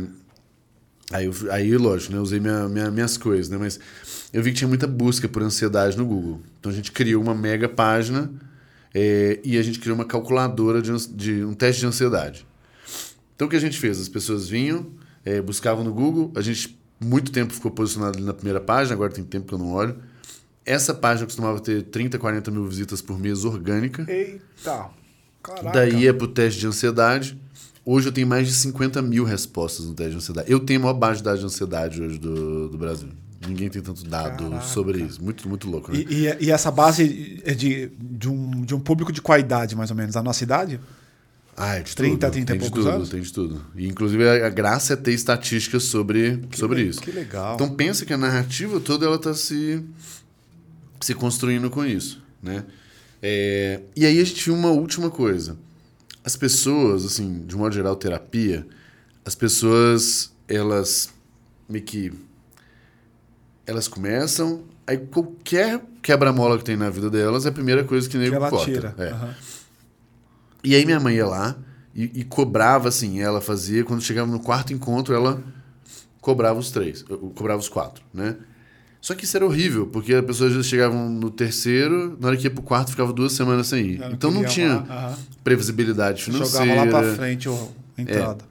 Aí, eu, aí lógico, né? Eu usei minha, minha, minhas coisas, né? Mas eu vi que tinha muita busca por ansiedade no Google. Então a gente criou uma mega página é, e a gente criou uma calculadora de, de, um teste de ansiedade. Então o que a gente fez? As pessoas vinham, é, buscavam no Google, a gente muito tempo ficou posicionado ali na primeira página, agora tem tempo que eu não olho. Essa página costumava ter 30, 40 mil visitas por mês orgânica. Eita! Caraca. Daí é pro teste de ansiedade. Hoje eu tenho mais de 50 mil respostas no teste de ansiedade. Eu tenho a maior baixa de ansiedade hoje do, do Brasil. Ninguém tem tanto dado Caraca. sobre isso. Muito, muito louco, né? E, e, e, essa base é de, de, um, de um público de qual idade, mais ou menos? A nossa idade? Ah, é de 30, tudo. 30 tem e poucos de tudo, anos? Tem de tudo. E, inclusive, a, a graça é ter estatísticas sobre, que sobre le, isso. Que legal. Então, pensa que a narrativa toda ela está se, se construindo com isso, né? É, e aí a gente viu uma última coisa. As pessoas, assim, de modo geral, terapia, as pessoas, elas meio que... Elas começam, aí qualquer quebra-mola que tem na vida delas é a primeira coisa que nego que ela corta. tira. É. Uhum. E aí minha mãe ia lá e, e, cobrava, assim, ela fazia, quando chegava no quarto encontro, ela cobrava os três, cobrava os quatro, né? Só que isso era horrível, porque as pessoas às vezes chegavam no terceiro, na hora que ia pro quarto ficava duas semanas sem ir. Não então não tinha previsibilidade financeira. Jogava lá pra frente a entrada.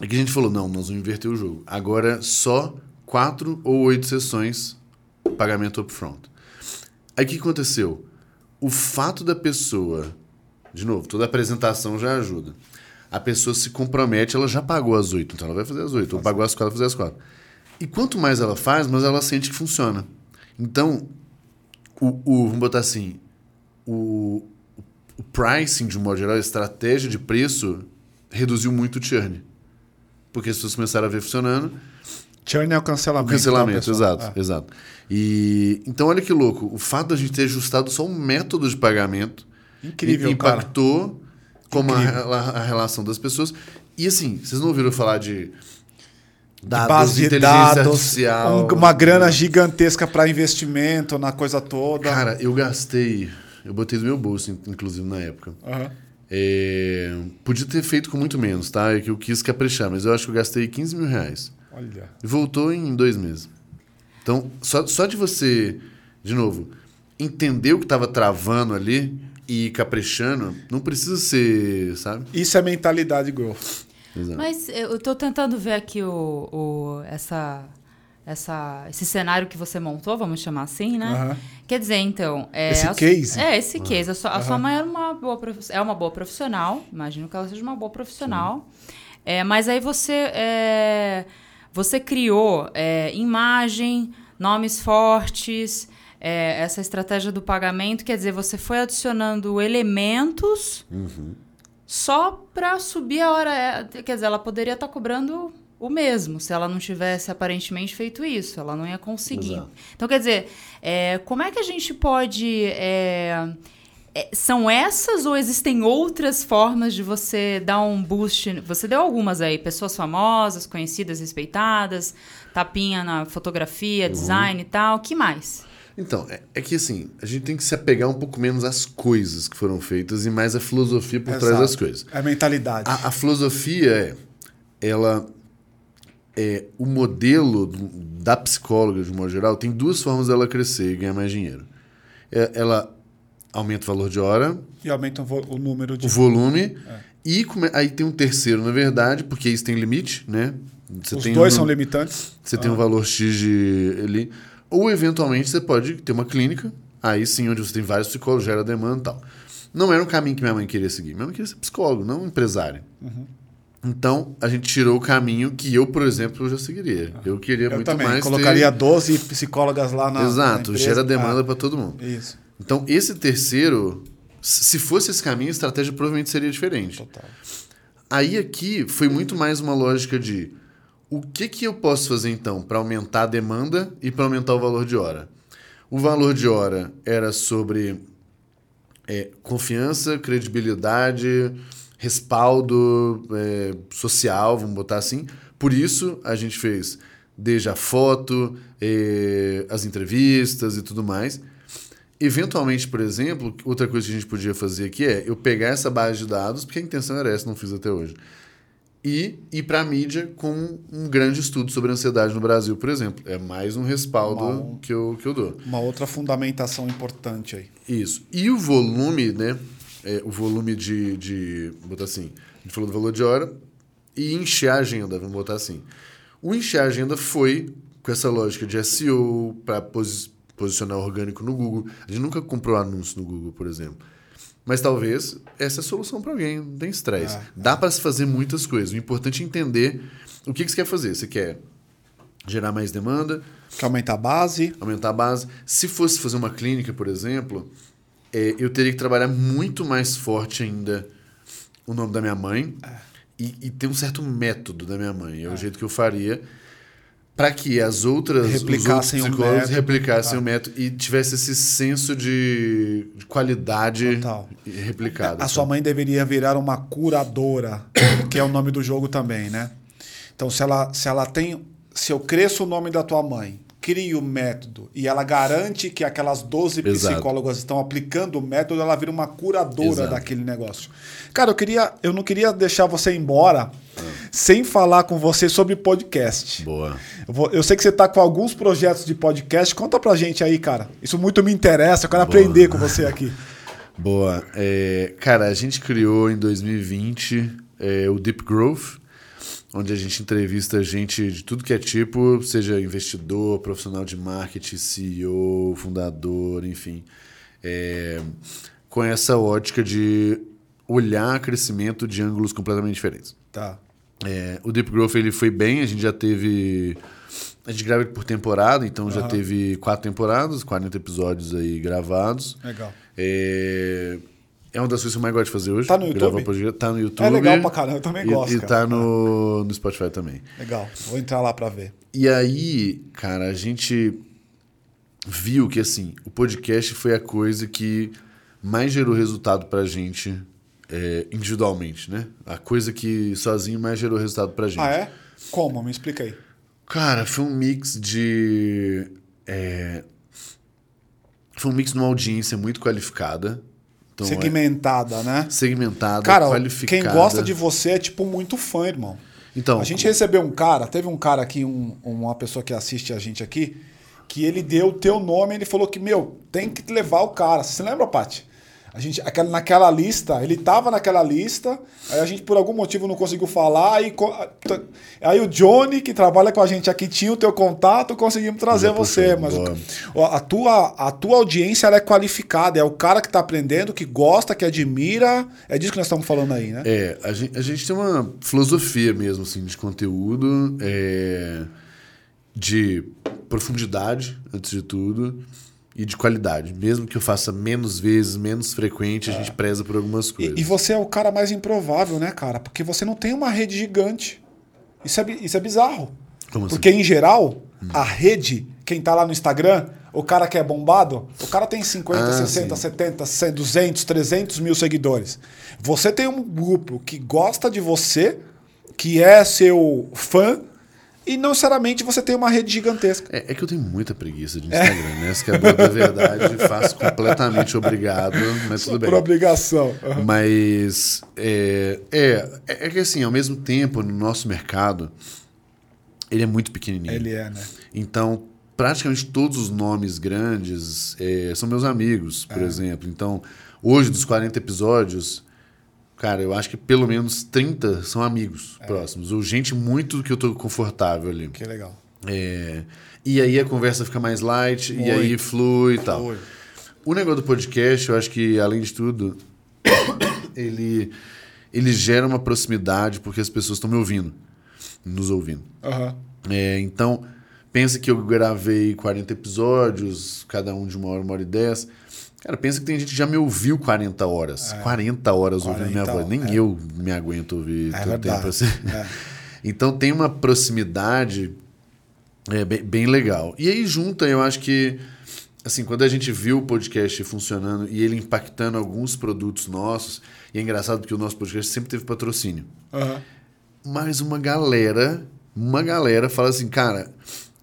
É. é que a gente falou, não, nós vamos inverter o jogo. Agora só quatro ou oito sessões pagamento upfront. Aí o que aconteceu? O fato da pessoa de novo, toda apresentação já ajuda. A pessoa se compromete, ela já pagou as oito, então ela vai fazer as oito. Ou pagou as quatro, vai fazer as quatro. E quanto mais ela faz, mais ela sente que funciona. Então, o, o vamos botar assim, o, o pricing, de um modo geral, a estratégia de preço, reduziu muito o churn. Porque as pessoas começaram a ver funcionando. Churn é o cancelamento. O cancelamento, exato, é. exato. E, então, olha que louco. O fato da gente ter ajustado só um método de pagamento Incrível, impactou cara. como a, a, a, relação das pessoas. E assim, vocês não ouviram falar de dados, base de dados, artificial, uma grana gigantesca para investimento na coisa toda. Cara, eu gastei, eu botei do meu bolso, inclusive na época. Uhum. É, podia ter feito com muito menos, tá? É que eu quis caprichar, mas eu acho que eu gastei 15 mil reais. Olha. E voltou em dois meses. Então, só, só de você, de novo, entender o que estava travando ali, e caprichando, não precisa ser, sabe? Isso é mentalidade growth. Exato. Mas eu estou tentando ver aqui o, o, essa, essa, esse cenário que você montou, vamos chamar assim, né? Uhum. Quer dizer, então. É, esse a, case? É, esse uhum. case. A sua, a sua mãe era uma boa, é uma boa profissional, imagino que ela seja uma boa profissional. É, mas aí você, é, você criou é, imagem, nomes fortes é, essa estratégia do pagamento, quer dizer, você foi adicionando elementos uhum. Só para subir a hora. É, quer dizer, ela poderia estar tá cobrando o mesmo se ela não tivesse aparentemente feito isso, ela não ia conseguir. Exato. Então, quer dizer, é, como é que a gente pode. É, é, são essas ou existem outras formas de você dar um boost? Você deu algumas aí, pessoas famosas, conhecidas, respeitadas, tapinha na fotografia, uhum. design e tal. que mais? Então, é, é, que assim, a gente tem que se apegar um pouco menos às coisas que foram feitas e mais à filosofia por Exato. trás das coisas. É a mentalidade. A, a, filosofia é, ela é o modelo da psicóloga, de um modo geral, tem duas formas dela crescer e ganhar mais dinheiro. É, ela aumenta o valor de hora. E aumenta o, o número de. O volume. É. E come, aí tem um terceiro, na verdade, porque isso tem limite, né? Você Os dois um, são limitantes. Você ah. tem um valor X de. Ali, ou, eventualmente, você pode ter uma clínica, aí sim, onde você tem vários psicólogos, gera demanda e tal. Não era um caminho que minha mãe queria seguir. Minha mãe queria ser psicólogo, não empresário. Uhum. Então, a gente tirou o caminho que eu, por exemplo, já seguiria. Eu queria eu muito também. mais. Colocaria ter... 12 psicólogas lá na. Exato, na gera demanda ah, para todo mundo. Isso. Então, esse terceiro, se fosse esse caminho, a estratégia provavelmente seria diferente. Total. Aí aqui foi muito mais uma lógica de o que, que eu posso fazer então para aumentar a demanda e para aumentar o valor de hora? O valor de hora era sobre é, confiança, credibilidade, respaldo é, social, vamos botar assim. Por isso, a gente fez desde a foto, é, as entrevistas e tudo mais. Eventualmente, por exemplo, outra coisa que a gente podia fazer aqui é eu pegar essa base de dados, porque a intenção era essa, não fiz até hoje. E ir para a mídia com um grande estudo sobre ansiedade no Brasil, por exemplo. É mais um respaldo Uma- que, eu, que eu dou. Uma outra fundamentação importante aí. Isso. E o volume, né? É, o volume de, de. Botar assim. A gente falou do valor de hora. E encher a agenda, vamos botar assim. O encher a agenda foi com essa lógica de SEO para posicionar orgânico no Google. A gente nunca comprou anúncio no Google, por exemplo. Mas talvez essa é a solução para alguém, não tem estresse. É, Dá para se fazer muitas coisas. O importante é entender o que, que você quer fazer. Você quer gerar mais demanda, Que aumenta a base. aumentar a base. Se fosse fazer uma clínica, por exemplo, é, eu teria que trabalhar muito mais forte ainda o nome da minha mãe e, e ter um certo método da minha mãe. É, o jeito que eu faria para que as outras os Replicassem o método. replicassem o método e tivesse esse senso de, de qualidade Total. replicada. A sua mãe deveria virar uma curadora, que é o nome do jogo também, né? Então, se ela, se ela tem. Se eu cresço o nome da tua mãe, crio o método e ela garante que aquelas 12 Exato. psicólogas estão aplicando o método, ela vira uma curadora Exato. daquele negócio. Cara, eu queria, eu não queria deixar você embora Ah. sem falar com você sobre podcast. Boa. Eu, vou- eu sei que você tá com alguns projetos de podcast. Conta pra gente aí, cara. Isso muito me interessa. Eu quero aprender com você aqui. Boa. É, cara, a gente criou em 2020 é, o Deep Growth, onde a gente entrevista gente de tudo que é tipo, seja investidor, profissional de marketing, CEO, fundador, enfim. É, com essa ótica de olhar crescimento de ângulos completamente diferentes. Tá. É, o Deep Growth ele foi bem, a gente já teve. A gente grava por temporada, então já Aham. teve quatro temporadas, 40 episódios aí gravados. Legal. É, é uma das coisas que eu mais gosto de fazer hoje. Tá no YouTube? Podcast. Tá no YouTube. É legal pra caramba. Eu também e, gosto. E cara. tá no, no Spotify também. Legal. Vou entrar lá pra ver. E aí, cara, a gente viu que assim, o podcast foi a coisa que mais gerou resultado pra gente é, individualmente, né? A coisa que sozinho mais gerou resultado pra gente. Ah, é? Como? Me explica aí. Cara, foi um mix de. é, Foi um mix de uma audiência muito qualificada. Então, é Segmentada, né? segmentada, Cara, qualificada. quem gosta de você é tipo muito fã, irmão. Então, A gente recebeu um cara, teve um cara aqui, um- uma pessoa que assiste a gente aqui, que ele deu o teu nome, ele falou que, meu, tem que levar o cara. Você lembra, Paty? A gente, aquela- naquela lista, ele tava naquela lista, aí a gente por algum motivo não conseguiu falar, aí, aí o Johnny, que trabalha com a gente aqui, tinha o teu contato, conseguimos trazer você. Mas o- a, tua, a tua audiência é qualificada, é o cara que tá aprendendo, que gosta, que admira. É disso que nós estamos falando aí, né? É, a gente, a gente tem uma filosofia mesmo, assim, de conteúdo, é, de profundidade, antes de tudo, e de qualidade. Mesmo que eu faça menos vezes, menos frequente, a gente preza por algumas coisas. E, e você é o cara mais improvável, né, cara? Porque você não tem uma rede gigante. Isso é, isso é bizarro. Como assim? Porque, em geral, a rede, quem tá lá no Instagram, o cara que é bombado, o cara tem 50, Ah, 60, sim. 70, 100, 200, 300 mil seguidores. Você tem um grupo que gosta de você, que é seu fã, e não necessariamente você tem uma rede gigantesca. É, é que eu tenho muita preguiça de Instagram, né? Essa que é a da verdade, faço completamente obrigado, mas tudo bem. Por obrigação. Aham. Mas é, é, é que assim, ao mesmo tempo, no nosso mercado, ele é muito pequenininho. Ele é, né? Então, praticamente todos os nomes grandes é, são meus amigos, É. por exemplo. Então, hoje, dos 40 episódios, cara, eu acho que pelo menos 30 são amigos É. próximos. Ou gente muito que eu tô confortável ali. Que legal. É, e aí a conversa fica mais light, e Muito. aí flui e tal. Flui. O negócio do podcast, eu acho que, além de tudo, ele, ele gera uma proximidade porque as pessoas estão me ouvindo, nos ouvindo. Aham. É, então, pensa que eu gravei 40 episódios, cada um de uma hora, uma hora e dez. Cara, pensa que tem gente que já me ouviu 40 horas. 40 horas ouvindo minha 40, voz. Nem é. eu me aguento ouvir É tanto verdade. tempo assim. É. Então tem uma proximidade é, bem, bem legal. E aí junta, eu acho que assim, quando a gente viu o podcast funcionando e ele impactando alguns produtos nossos, e é engraçado porque o nosso podcast sempre teve patrocínio. Aham. Mas uma galera, uma galera fala assim, cara,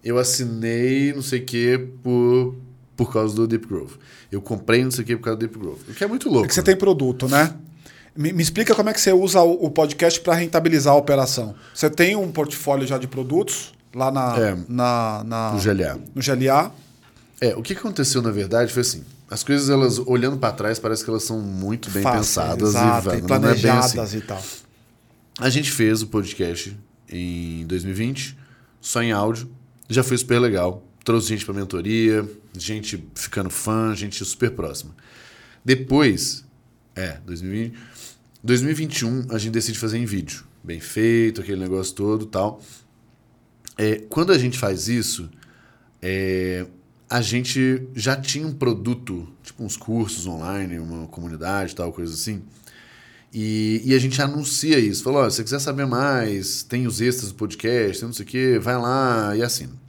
eu assinei não sei o que por, por causa do Deep Growth. Eu comprei não sei o que por causa do Deep Growth. O que é muito louco. É que você tem produto, né? Me, me explica como é que você usa o, o podcast para rentabilizar a operação. Você tem um portfólio já de produtos lá na, É. na, na- No GLA. no GLA. É, o que aconteceu na verdade foi assim. As coisas, elas, olhando para trás, parece que elas são muito bem Fácil, pensadas exato, e, vai- e não é bem assim. planejadas e tal. A gente fez o podcast em 2020, só em áudio. Já foi super legal. Trouxe gente pra mentoria, gente ficando fã, gente super próxima. Depois, é, 2020. 2021, a gente decide fazer em vídeo. Bem feito, aquele negócio todo tal. É, quando a gente faz isso, é, a gente já tinha um produto, tipo uns cursos online, uma comunidade, tal, coisa assim. E, e a gente anuncia isso. Falou, se você quiser saber mais, tem os extras do podcast, tem não sei o quê, vai lá e assina.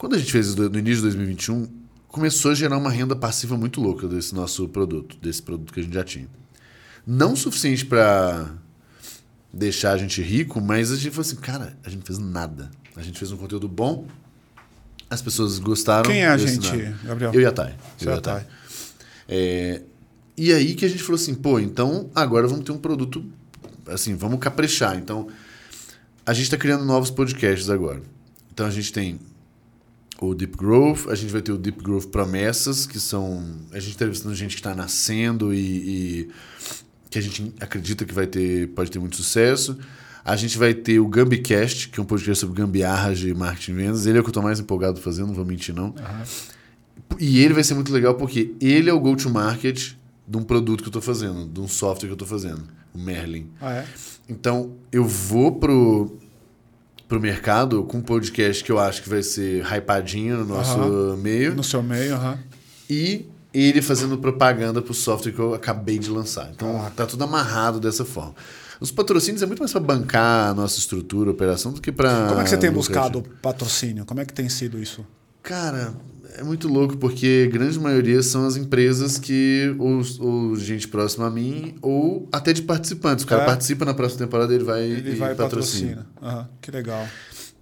Quando a gente fez no início de 2021, começou a gerar uma renda passiva muito louca desse nosso produto, desse produto que a gente já tinha. Não o suficiente para deixar a gente rico, mas a gente falou assim, cara, a gente não fez nada. A gente fez um conteúdo bom, as pessoas gostaram. Quem é a gente. Gabriel? Eu e a Thay. Eu e é a. Thay. É, e aí que a gente falou assim, pô, então agora vamos ter um produto, assim, vamos caprichar. Então, a gente está criando novos podcasts agora. Então a gente tem o Deep Growth, a gente vai ter o Deep Growth Promessas, que são. A gente está entrevistando gente que está nascendo e, e que a gente acredita que vai ter, pode ter muito sucesso. A gente vai ter o Gambicast, que é um podcast sobre gambiarras de marketing e vendas. Ele é o que eu estou mais empolgado fazendo, não vou mentir, não. E ele vai ser muito legal porque ele é o go-to-market de um produto que eu estou fazendo, de um software que eu estou fazendo, o Merlin. Ah, é? Então, eu vou pro, pro mercado com um podcast que eu acho que vai ser hypadinho no nosso meio No seu meio, aham. e ele fazendo propaganda pro software que eu acabei de lançar. Então, tá tudo amarrado dessa forma. Os patrocínios é muito mais para bancar a nossa estrutura, operação, do que para. Como é que você tem buscado patrocínio? Como é que tem sido isso? Cara, é muito louco porque a grande maioria são as empresas que, ou, ou gente próxima a mim, ou até de participantes. O cara É. participa na próxima temporada, ele vai Ele e vai patrocina. patrocina. Aham, que legal.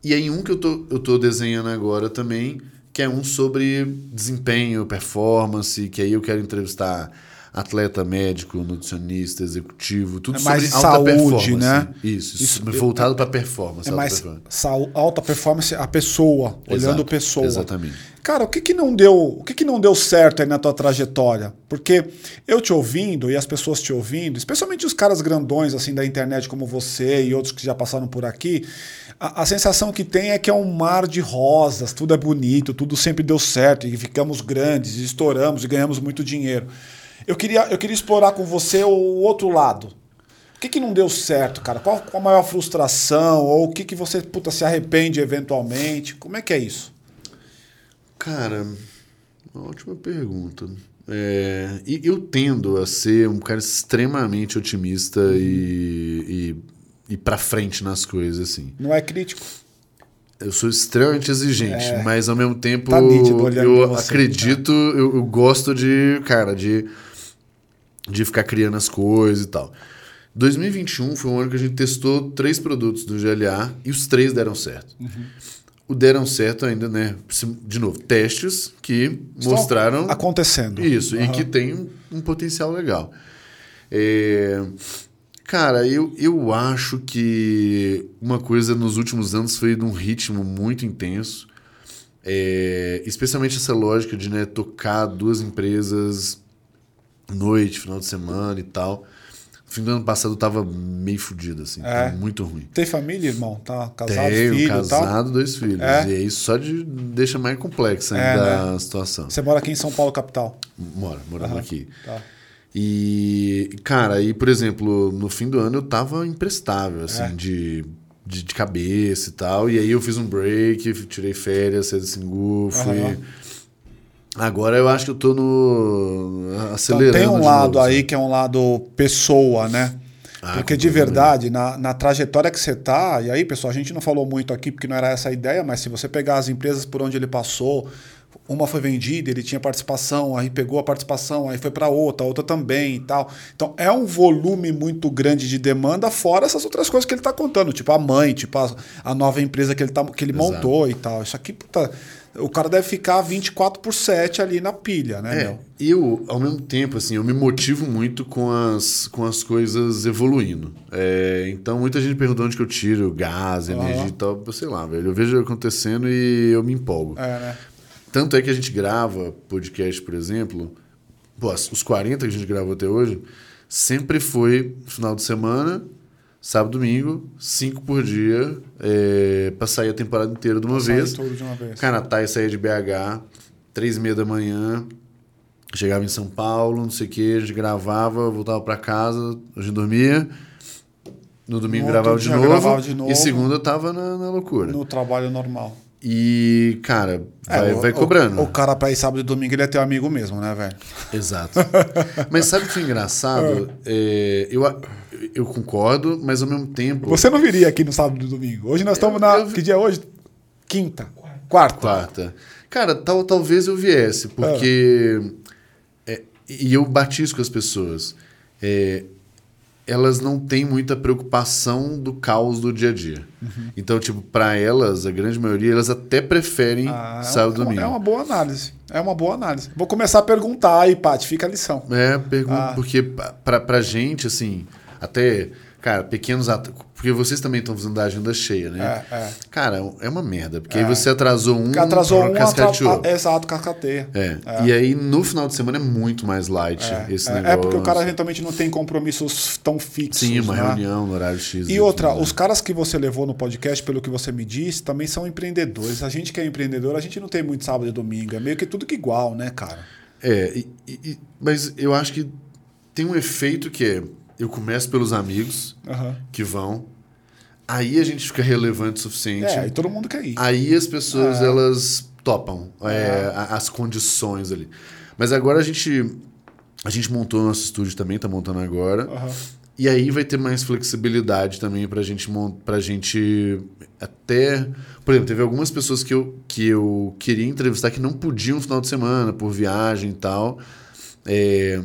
E aí um que eu tô, eu tô desenhando agora também, que é um sobre desempenho, performance, que aí eu quero entrevistar atleta, médico, nutricionista, executivo, tudo É mais sobre de alta saúde, performance. né? Isso, Isso, voltado para performance. É alta mais performance. alta performance a pessoa, olhando Exato, pessoa. Exatamente. Cara, o que, que não deu, o que, que não deu certo aí na tua trajetória? Porque eu te ouvindo e as pessoas te ouvindo, especialmente os caras grandões assim da internet como você e outros que já passaram por aqui, a, a sensação que tem é que é um mar de rosas, tudo é bonito, tudo sempre deu certo e ficamos grandes, e estouramos e ganhamos muito dinheiro. Eu queria, eu queria explorar com você o outro lado. O que, que não deu certo, cara? Qual, qual a maior frustração? Ou o que, que você puta, se arrepende eventualmente? Como é que é isso? Cara, uma ótima pergunta. É, eu tendo a ser um cara extremamente otimista e, e, e pra frente nas coisas, assim. Não é crítico? Eu sou extremamente exigente, mas ao mesmo tempo Tá nítido eu você, acredito, eu, eu gosto de, cara, de, de ficar criando as coisas e tal. 2021 foi um ano que a gente testou três produtos do GLA e os três deram certo. O deram certo ainda, né? De novo, testes que Estão mostraram acontecendo. isso, e Aham. que tem um, um potencial legal. É, cara, eu, eu acho que uma coisa nos últimos anos foi num ritmo muito intenso. É, especialmente essa lógica de né, tocar duas empresas noite, final de semana e tal. No fim do ano passado eu tava meio fudido, assim. É. muito ruim. Tem família, irmão? Tá casado, Tenho, filho e tal? casado, dois filhos. É? E aí só de, deixa mais complexa É, ainda a situação. Você mora aqui em São Paulo, capital. Mora, moramos Aham. aqui. Tá. E, cara, aí, por exemplo, no fim do ano eu tava imprestável, assim, É. de, de, de cabeça e tal. E aí eu fiz um break, tirei férias, saí do Singu, fui. Agora eu acho que eu tô no. Então, acelerando. tem um lado novo, aí que é um lado pessoa, né? Ah, porque de verdade, na, na trajetória que você tá, e aí, pessoal, a gente não falou muito aqui porque não era essa a ideia, mas se você pegar as empresas por onde ele passou, uma foi vendida, ele tinha participação, aí pegou a participação, aí foi para outra, outra também e tal. Então é um volume muito grande de demanda, fora essas outras coisas que ele está contando, tipo a mãe, tipo a, a, nova empresa que ele, tá, que ele montou e tal. Isso aqui, puta, o cara deve ficar 24 por 7 ali na pilha, né, é, meu? Eu, ao mesmo tempo, assim, eu me motivo muito com as, com as coisas evoluindo. É, então, muita gente pergunta onde que eu tiro gás, energia uhum. e tal. Sei lá, velho. Eu vejo acontecendo e eu me empolgo. É, né? Tanto é que a gente grava podcast, por exemplo, pô, os 40 que a gente gravou até hoje, sempre foi final de semana, sábado, domingo, cinco por dia, é, pra sair a temporada inteira de uma, vez. Tudo de uma vez. Cara, a saía de BH, três e meia da manhã, chegava em São Paulo, não sei o que, a gente gravava, voltava para casa, a gente dormia. No domingo gravava de, novo, gravava de, novo, E segunda tava na, na loucura. No trabalho normal. E, cara, vai, é, o, vai cobrando. O, o, cara pra ir sábado e domingo, ele é teu amigo mesmo, né, velho? Exato. mas sabe o que é engraçado? É, eu, eu concordo, mas ao mesmo tempo. Você não viria aqui no sábado e domingo. Hoje nós estamos na. Que dia é hoje? Quinta. Quarta. Quarta. Cara, tal, talvez eu viesse, porque. É, e eu batisco com as pessoas. É, elas não têm muita preocupação do caos do dia a dia. Uhum. Então, tipo, para elas, a grande maioria, elas até preferem ah, sábado é domingo. É uma boa análise. É uma boa análise. Vou começar a perguntar aí, Paty, fica a lição. É, pergunta, ah. porque pra, pra gente, assim, até Cara, pequenos atrasos. Porque vocês também estão fazendo a agenda cheia, né? É, é. Cara, é uma merda. Porque é. aí você atrasou um. Atrasou um, cascateou. Exato, cascateia. É. é. E aí no final de semana é muito mais light é. esse é. negócio. É porque o cara eventualmente não tem compromissos tão fixos. Sim, uma né? reunião no horário X. E outra, os caras que você levou no podcast, pelo que você me disse, também são empreendedores. A gente que é empreendedor, a gente não tem muito sábado e domingo. É meio que tudo que igual, né, cara? É, e, e, mas eu acho que tem um efeito que é eu começo pelos amigos uhum. que vão. Aí a gente fica relevante o suficiente. É, aí todo mundo quer ir. Aí as pessoas, é. elas topam é, as condições ali. Mas agora a gente a gente montou nosso estúdio também, tá montando agora. Uhum. E aí vai ter mais flexibilidade também pra gente, pra gente até... Por exemplo, teve algumas pessoas que eu, que eu queria entrevistar que não podiam no final de semana, por viagem e tal. É,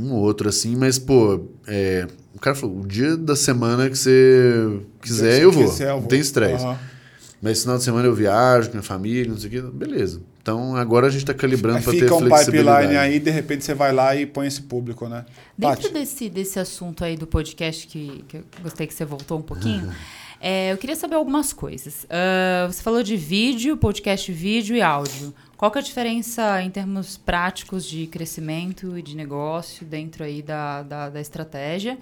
um ou outro assim, mas, pô, é, o cara falou: o dia da semana que você quiser, eu vou. Quiser, eu vou. Não tem estresse. Uhum. Mas final de semana eu viajo com minha família, não sei o quê. Beleza. Então agora a gente está calibrando para ter Fica um pipeline aí, de repente você vai lá e põe esse público, né? Dentro desse, desse assunto aí do podcast, que, que eu gostei que você voltou um pouquinho, uhum. é, eu queria saber algumas coisas. Uh, você falou de vídeo, podcast vídeo e áudio. Qual que é a diferença em termos práticos de crescimento e de negócio dentro aí da, da, da estratégia?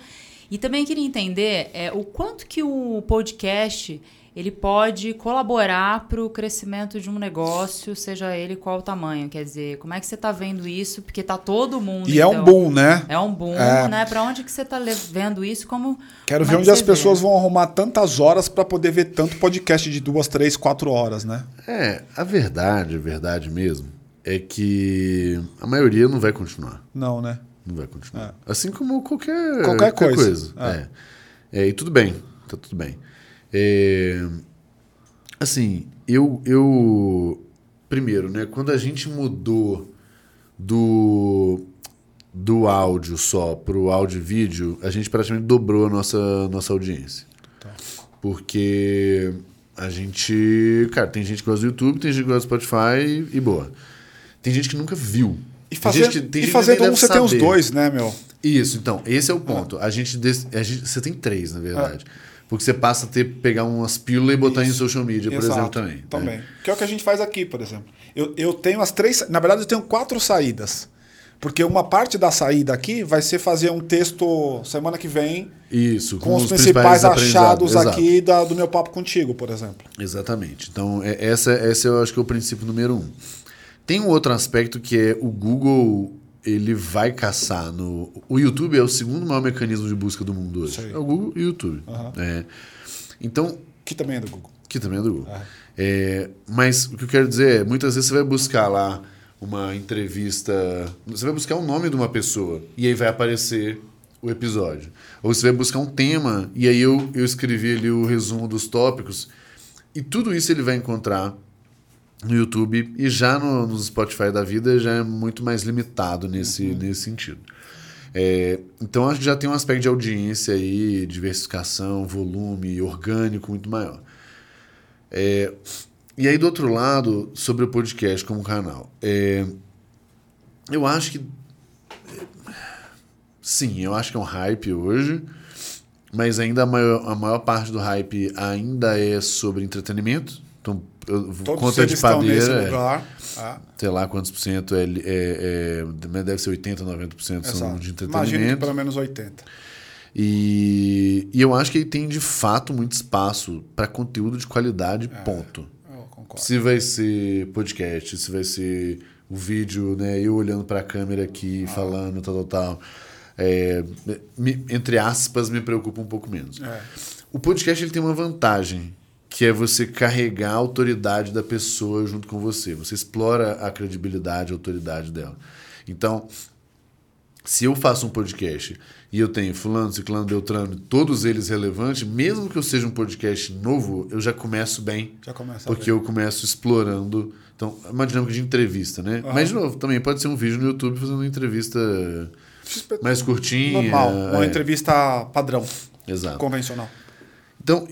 E também queria entender é, o quanto que o podcast ele pode colaborar para o crescimento de um negócio, seja ele qual o tamanho. Quer dizer, como é que você está vendo isso? Porque está todo mundo. E então, é um então, boom, né? É um boom, é... né? Para onde que você está vendo isso? Como Quero como ver onde as pessoas vão arrumar tantas horas para poder ver tanto podcast de duas, três, quatro horas, né? É, a verdade, a verdade mesmo, é que a maioria não vai continuar. Não, né? Não vai continuar. É. Assim como qualquer, qualquer, qualquer coisa. coisa. É. é. E tudo bem, tá tudo bem. É, assim, eu, eu. Primeiro, né? Quando a gente mudou do, do áudio só para o áudio e vídeo, a gente praticamente dobrou a nossa, nossa audiência. Tá. Porque a gente. Cara, tem gente que gosta do YouTube, tem gente que gosta do Spotify e boa. Tem gente que nunca viu. E, fazer, tem gente, tem e fazendo um, você saber. tem os dois, né, meu? Isso, então, esse é o ponto. A, gente, a gente. Você tem três, na verdade. Ah. Porque você passa a ter pegar umas pílulas e botar Isso. em social media, por Exato. exemplo, também. Também. É. Que é o que a gente faz aqui, por exemplo. Eu, eu tenho as três. Na verdade, eu tenho quatro saídas. Porque uma parte da saída aqui vai ser fazer um texto semana que vem. Isso, com, com os, os, principais, principais achados aqui da, do meu papo contigo, por exemplo. Exatamente. Então, é, essa, essa eu acho que é o princípio número um. Tem um outro aspecto que é o Google ele vai caçar no. O YouTube é o segundo maior mecanismo de busca do mundo hoje. É o Google e o YouTube. Uhum. É. Então. Que também é do Google. Que também é do Google. É, mas o que eu quero dizer é, muitas vezes você vai buscar lá uma entrevista. Você vai buscar o nome de uma pessoa e aí vai aparecer o episódio. Ou você vai buscar um tema e aí eu, eu escrevi ali o resumo dos tópicos. E tudo isso ele vai encontrar no YouTube e já no, no Spotify da vida já é muito mais limitado nesse, nesse sentido. É, então acho que já tem um aspecto de audiência aí, diversificação, volume orgânico muito maior. É, e aí do outro lado, sobre o podcast como canal. É, eu acho que. Sim, eu acho que é um hype hoje, mas ainda a maior, a maior parte do hype ainda é sobre entretenimento. Então, Todos conta de padeira. é. Ah, sei lá quantos por cento é, é, é- deve ser 80, 90% são exato. de Imagino que entretenimento. pelo menos 80. E, e eu acho que ele tem de fato muito espaço para conteúdo de qualidade, ponto. Eu concordo. Se vai ser podcast, se vai ser o vídeo, né? Eu olhando para a câmera aqui, Ah. falando, tal, tal, tal. É, me- entre aspas, me preocupa um pouco menos. É. O podcast ele tem uma vantagem, que é você carregar a autoridade da pessoa junto com você. Você explora a credibilidade, a autoridade dela. Então, se eu faço um podcast e eu tenho fulano, ciclano, beltrano, todos eles relevantes, mesmo que eu seja um podcast novo, eu já começo bem, Já começa porque eu começo explorando. Então, é uma dinâmica de entrevista, né? Aham. Mas, de novo, também pode ser um vídeo no YouTube fazendo uma entrevista mais curtinha. Normal. Uma é, entrevista padrão, Exato. convencional. Então,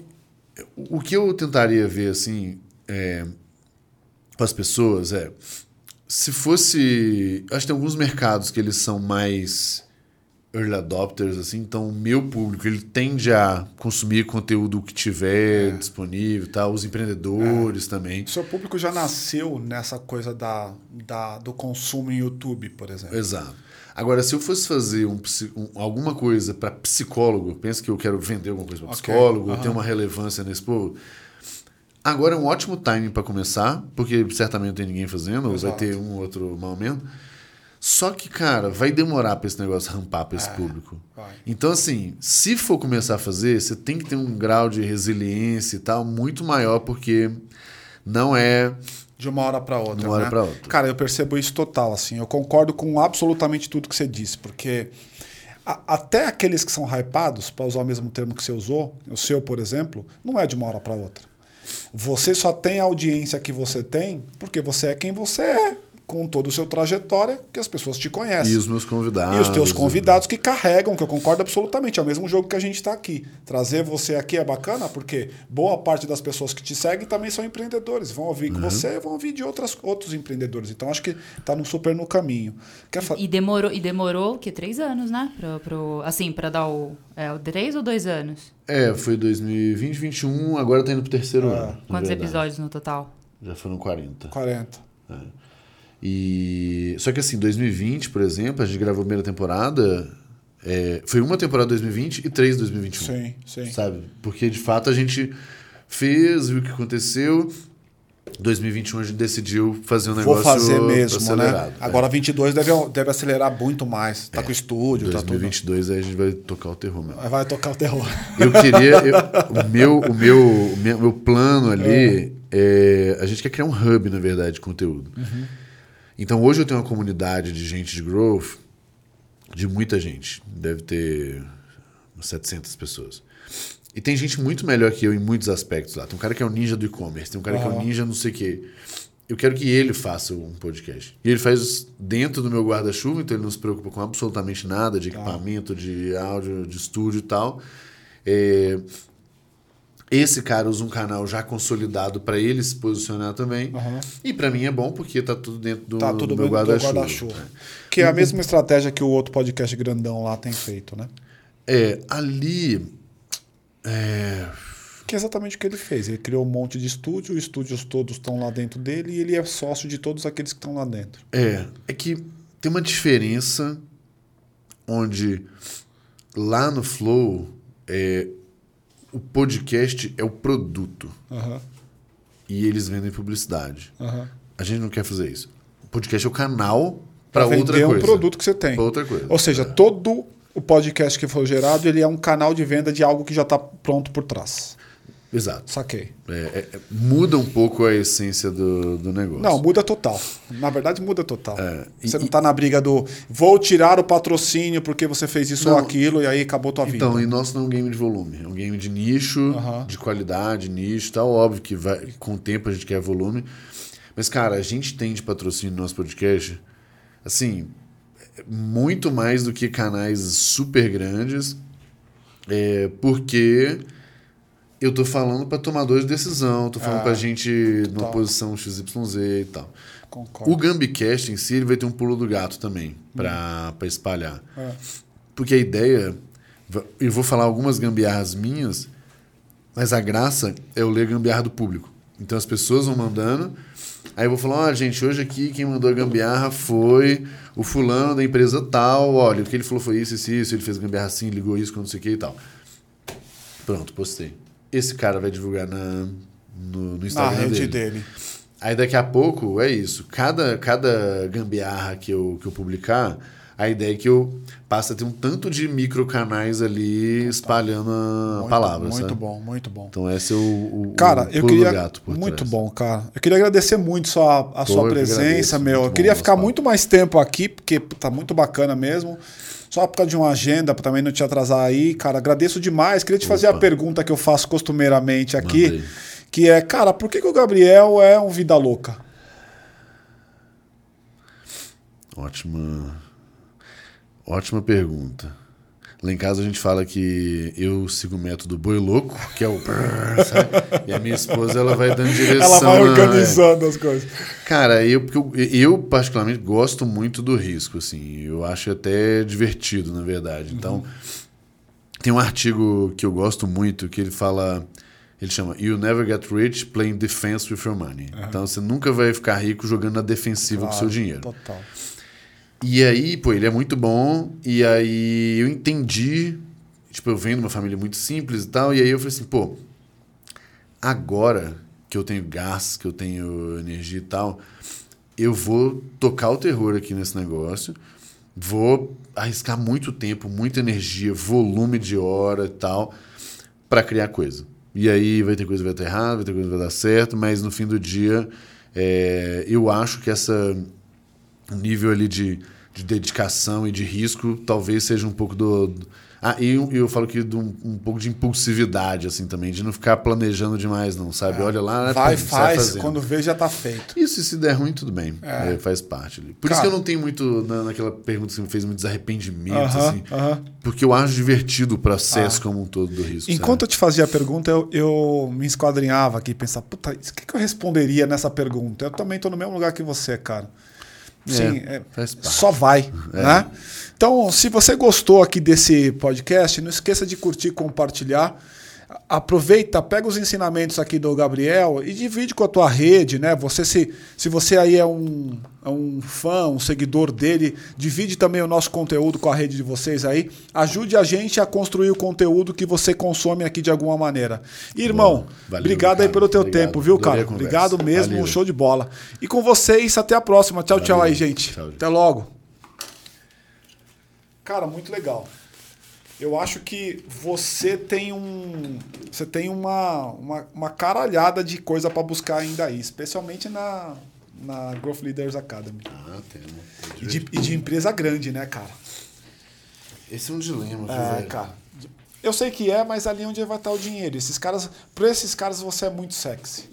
o que eu tentaria ver assim é, com as pessoas é se fosse, acho que tem alguns mercados que eles são mais early adopters assim, então o meu público ele tende a consumir conteúdo que tiver disponível, tá? Os empreendedores também. O seu público já nasceu nessa coisa da, da, do consumo em YouTube, por exemplo. Exato. Agora, se eu fosse fazer um, um- alguma coisa para psicólogo, pensa que eu quero vender alguma coisa para Ok, psicólogo, eu aham. tenho uma relevância nesse povo. Agora é um ótimo timing para começar, porque certamente não tem ninguém fazendo, ou vai Exato. ter um outro mal menos. Só que, cara, vai demorar para esse negócio rampar para esse É, público. vai. Então, assim, se for começar a fazer, você tem que ter um grau de resiliência e tal muito maior, porque não é De uma hora para outra. De uma hora né? pra outra. Cara, eu percebo isso total. Assim, eu concordo com absolutamente tudo que você disse, porque a- até aqueles que são hypados, para usar o mesmo termo que você usou, o seu, por exemplo, não é de uma hora para outra. Você só tem a audiência que você tem porque você é quem você é, com toda a sua trajetória, que as pessoas te conhecem. E os meus convidados. E os teus convidados que carregam, que eu concordo absolutamente. É o mesmo jogo que a gente está aqui. Trazer você aqui é bacana porque boa parte das pessoas que te seguem também são empreendedores. Vão ouvir Uhum. com você vão ouvir de outras, outros empreendedores. Então acho que está no super no caminho. Quer fa- E demorou, e demorou o quê? Três anos, né? Pro, pro, assim, pra dar o. É, o três ou dois anos? É, foi 2020, 2021, agora tá indo pro terceiro ano. na Quantos verdade. episódios no total? Já foram 40. 40. E só que assim, 2020, por exemplo, a gente gravou a primeira temporada, é, foi uma temporada 2020 e três 2021. Sim, sim. Sabe? Porque de fato a gente fez, viu o que aconteceu. 2021 a gente decidiu fazer um Vou negócio fazer mesmo, acelerado. né? é. Agora 22 deve, deve acelerar muito mais. Tá com o estúdio, tá tudo. 2022 aí a gente vai tocar o terror mesmo. Vai tocar o terror. Eu queria. eu- o, meu, o, meu, o meu, meu plano ali é. A gente quer criar um hub, na verdade, de conteúdo. Então hoje eu tenho uma comunidade de gente de growth, de muita gente. Deve ter umas 700 pessoas. E tem gente muito melhor que eu em muitos aspectos lá. Tem um cara que é o ninja do e-commerce, tem um cara que é o Aham. ninja não sei o quê. Eu quero que ele faça um podcast. E ele faz dentro do meu guarda-chuva, então ele não se preocupa com absolutamente nada de equipamento, de áudio, de estúdio e tal. É, Esse cara usa um canal já consolidado para ele se posicionar também. Aham. E para mim é bom porque tá tudo dentro do, Tá tudo meu guarda-chuva. guarda-chuva. Que é a mesma estratégia que o outro podcast grandão lá tem feito, né? É, ali. É, Que é exatamente o que ele fez. Ele criou um monte de estúdio, os estúdios todos estão lá dentro dele e ele é sócio de todos aqueles que estão lá dentro. É, é que tem uma diferença onde lá no Flow é, o podcast é o produto Aham, e eles vendem publicidade. aham. A gente não quer fazer isso. O podcast é o canal para outra vender coisa. um produto que você tem. Pra outra coisa. Ou seja, todo o podcast que for gerado, ele é um canal de venda de algo que já está pronto por trás. Exato. Saquei. É, é, muda um pouco a essência do, do negócio. Não, muda total. Na verdade, muda total. É, e- você não está na briga do vou tirar o patrocínio porque você fez isso ou Não. aquilo e aí acabou tua vida. Então, e nosso não é um game de volume, é um game de nicho, de qualidade, nicho e tal. Óbvio que vai, com o tempo a gente quer volume. Mas, cara, a gente tem de patrocínio no nosso podcast, assim, muito mais do que canais super grandes, é, porque eu tô falando para tomadores de decisão, tô falando Ah, pra gente numa total. posição XYZ e tal. Concordo. O Gambicast em si ele vai ter um pulo do gato também, pra pra espalhar. É. Porque a ideia, eu vou falar algumas gambiarras minhas, mas a graça é eu ler gambiarra do público. Então as pessoas vão mandando, aí eu vou falar, ó, gente, hoje aqui quem mandou a gambiarra foi o fulano da empresa tal, olha, o que ele falou foi isso, isso, isso, ele fez gambiarra assim, ligou isso, não sei o que e tal. Pronto, postei. Esse cara vai divulgar na, no, no Na Instagram rede dele. dele. Aí daqui a pouco é isso. Cada, cada gambiarra que eu, que eu publicar, a ideia é que eu passe a ter um tanto de microcanais ali espalhando a Muito- palavra. Muito sabe? bom, muito bom. Então esse é o, o Cara, o eu queria. gato por muito trás. bom, cara. Eu queria agradecer muito sua, a sua eu que presença, agradeço, meu. Eu queria ficar muito mais tempo aqui, porque tá muito bacana mesmo. Só por causa de uma agenda, pra também não te atrasar aí, cara. Agradeço demais. Queria te fazer a Opa. pergunta que eu faço costumeiramente aqui, Manda aí. que é, cara, por que, que o Gabriel é um vida louca? Ótima, ótima pergunta. Lá em casa a gente fala que eu sigo o método boi louco, que é o brrr, sabe? E a minha esposa ela vai dando direção. Ela vai na- organizando as coisas. Cara, eu, eu, eu particularmente gosto muito do risco, assim. Eu acho até divertido, na verdade. Então, tem um artigo que eu gosto muito que ele fala. Ele chama You Never Get Rich Playing Defense with Your Money. Então, você nunca vai ficar rico jogando na defensiva com o seu dinheiro. Total. E aí, pô, ele é muito bom. E aí eu entendi. Tipo, eu venho de uma família muito simples e tal. E aí eu falei assim, pô, agora que eu tenho gás, que eu tenho energia e tal, eu vou tocar o terror aqui nesse negócio. Vou arriscar muito tempo, muita energia, volume de hora e tal, para criar coisa. E aí vai ter coisa que vai estar errada, vai ter coisa que vai dar certo, mas no fim do dia, é, eu acho que essa o nível ali de, de dedicação e de risco talvez seja um pouco do. do- ah, e eu, eu falo que de um, um pouco de impulsividade, assim, também, de não ficar planejando demais, não, sabe? Olha lá, É. Vai, pum, faz, quando vê já tá feito. Isso, e se der ruim, tudo bem. É, faz parte ali. Por isso Cara. que eu não tenho muito, na, naquela pergunta que você me fez, muitos arrependimentos, Aham, assim. aham. Porque eu acho divertido o processo como um todo do risco. Enquanto eu sabe? te fazia a pergunta, eu, eu me esquadrinhava aqui, pensava, puta, o que, que eu responderia nessa pergunta? Eu também tô no mesmo lugar que você, cara. Sim, é, parte. só vai, né? Então, se você gostou aqui desse podcast, não esqueça de curtir, compartilhar. Aproveita, pega os ensinamentos aqui do Gabriel e divide com a tua rede, né? Você se, se você aí é um, é um fã, um seguidor dele, divide também o nosso conteúdo com a rede de vocês aí. Ajude a gente a construir o conteúdo que você consome aqui de alguma maneira. Irmão, Valeu, obrigado aí pelo teu Obrigado. tempo, viu, cara? Obrigado mesmo, Valeu. show de bola. E com vocês, até a próxima. Tchau, tchau Valeu. aí, gente. Tchau, gente. Até logo. Cara, muito legal. Eu acho que você tem um. Você tem uma, uma, uma caralhada de coisa para buscar ainda aí, especialmente na, na Growth Leaders Academy. Ah, tem. E de, e de empresa grande, né, cara? Esse é um dilema, É, velho? cara. Eu sei que é, mas ali onde vai estar o dinheiro. Esses caras, para esses caras você é muito sexy.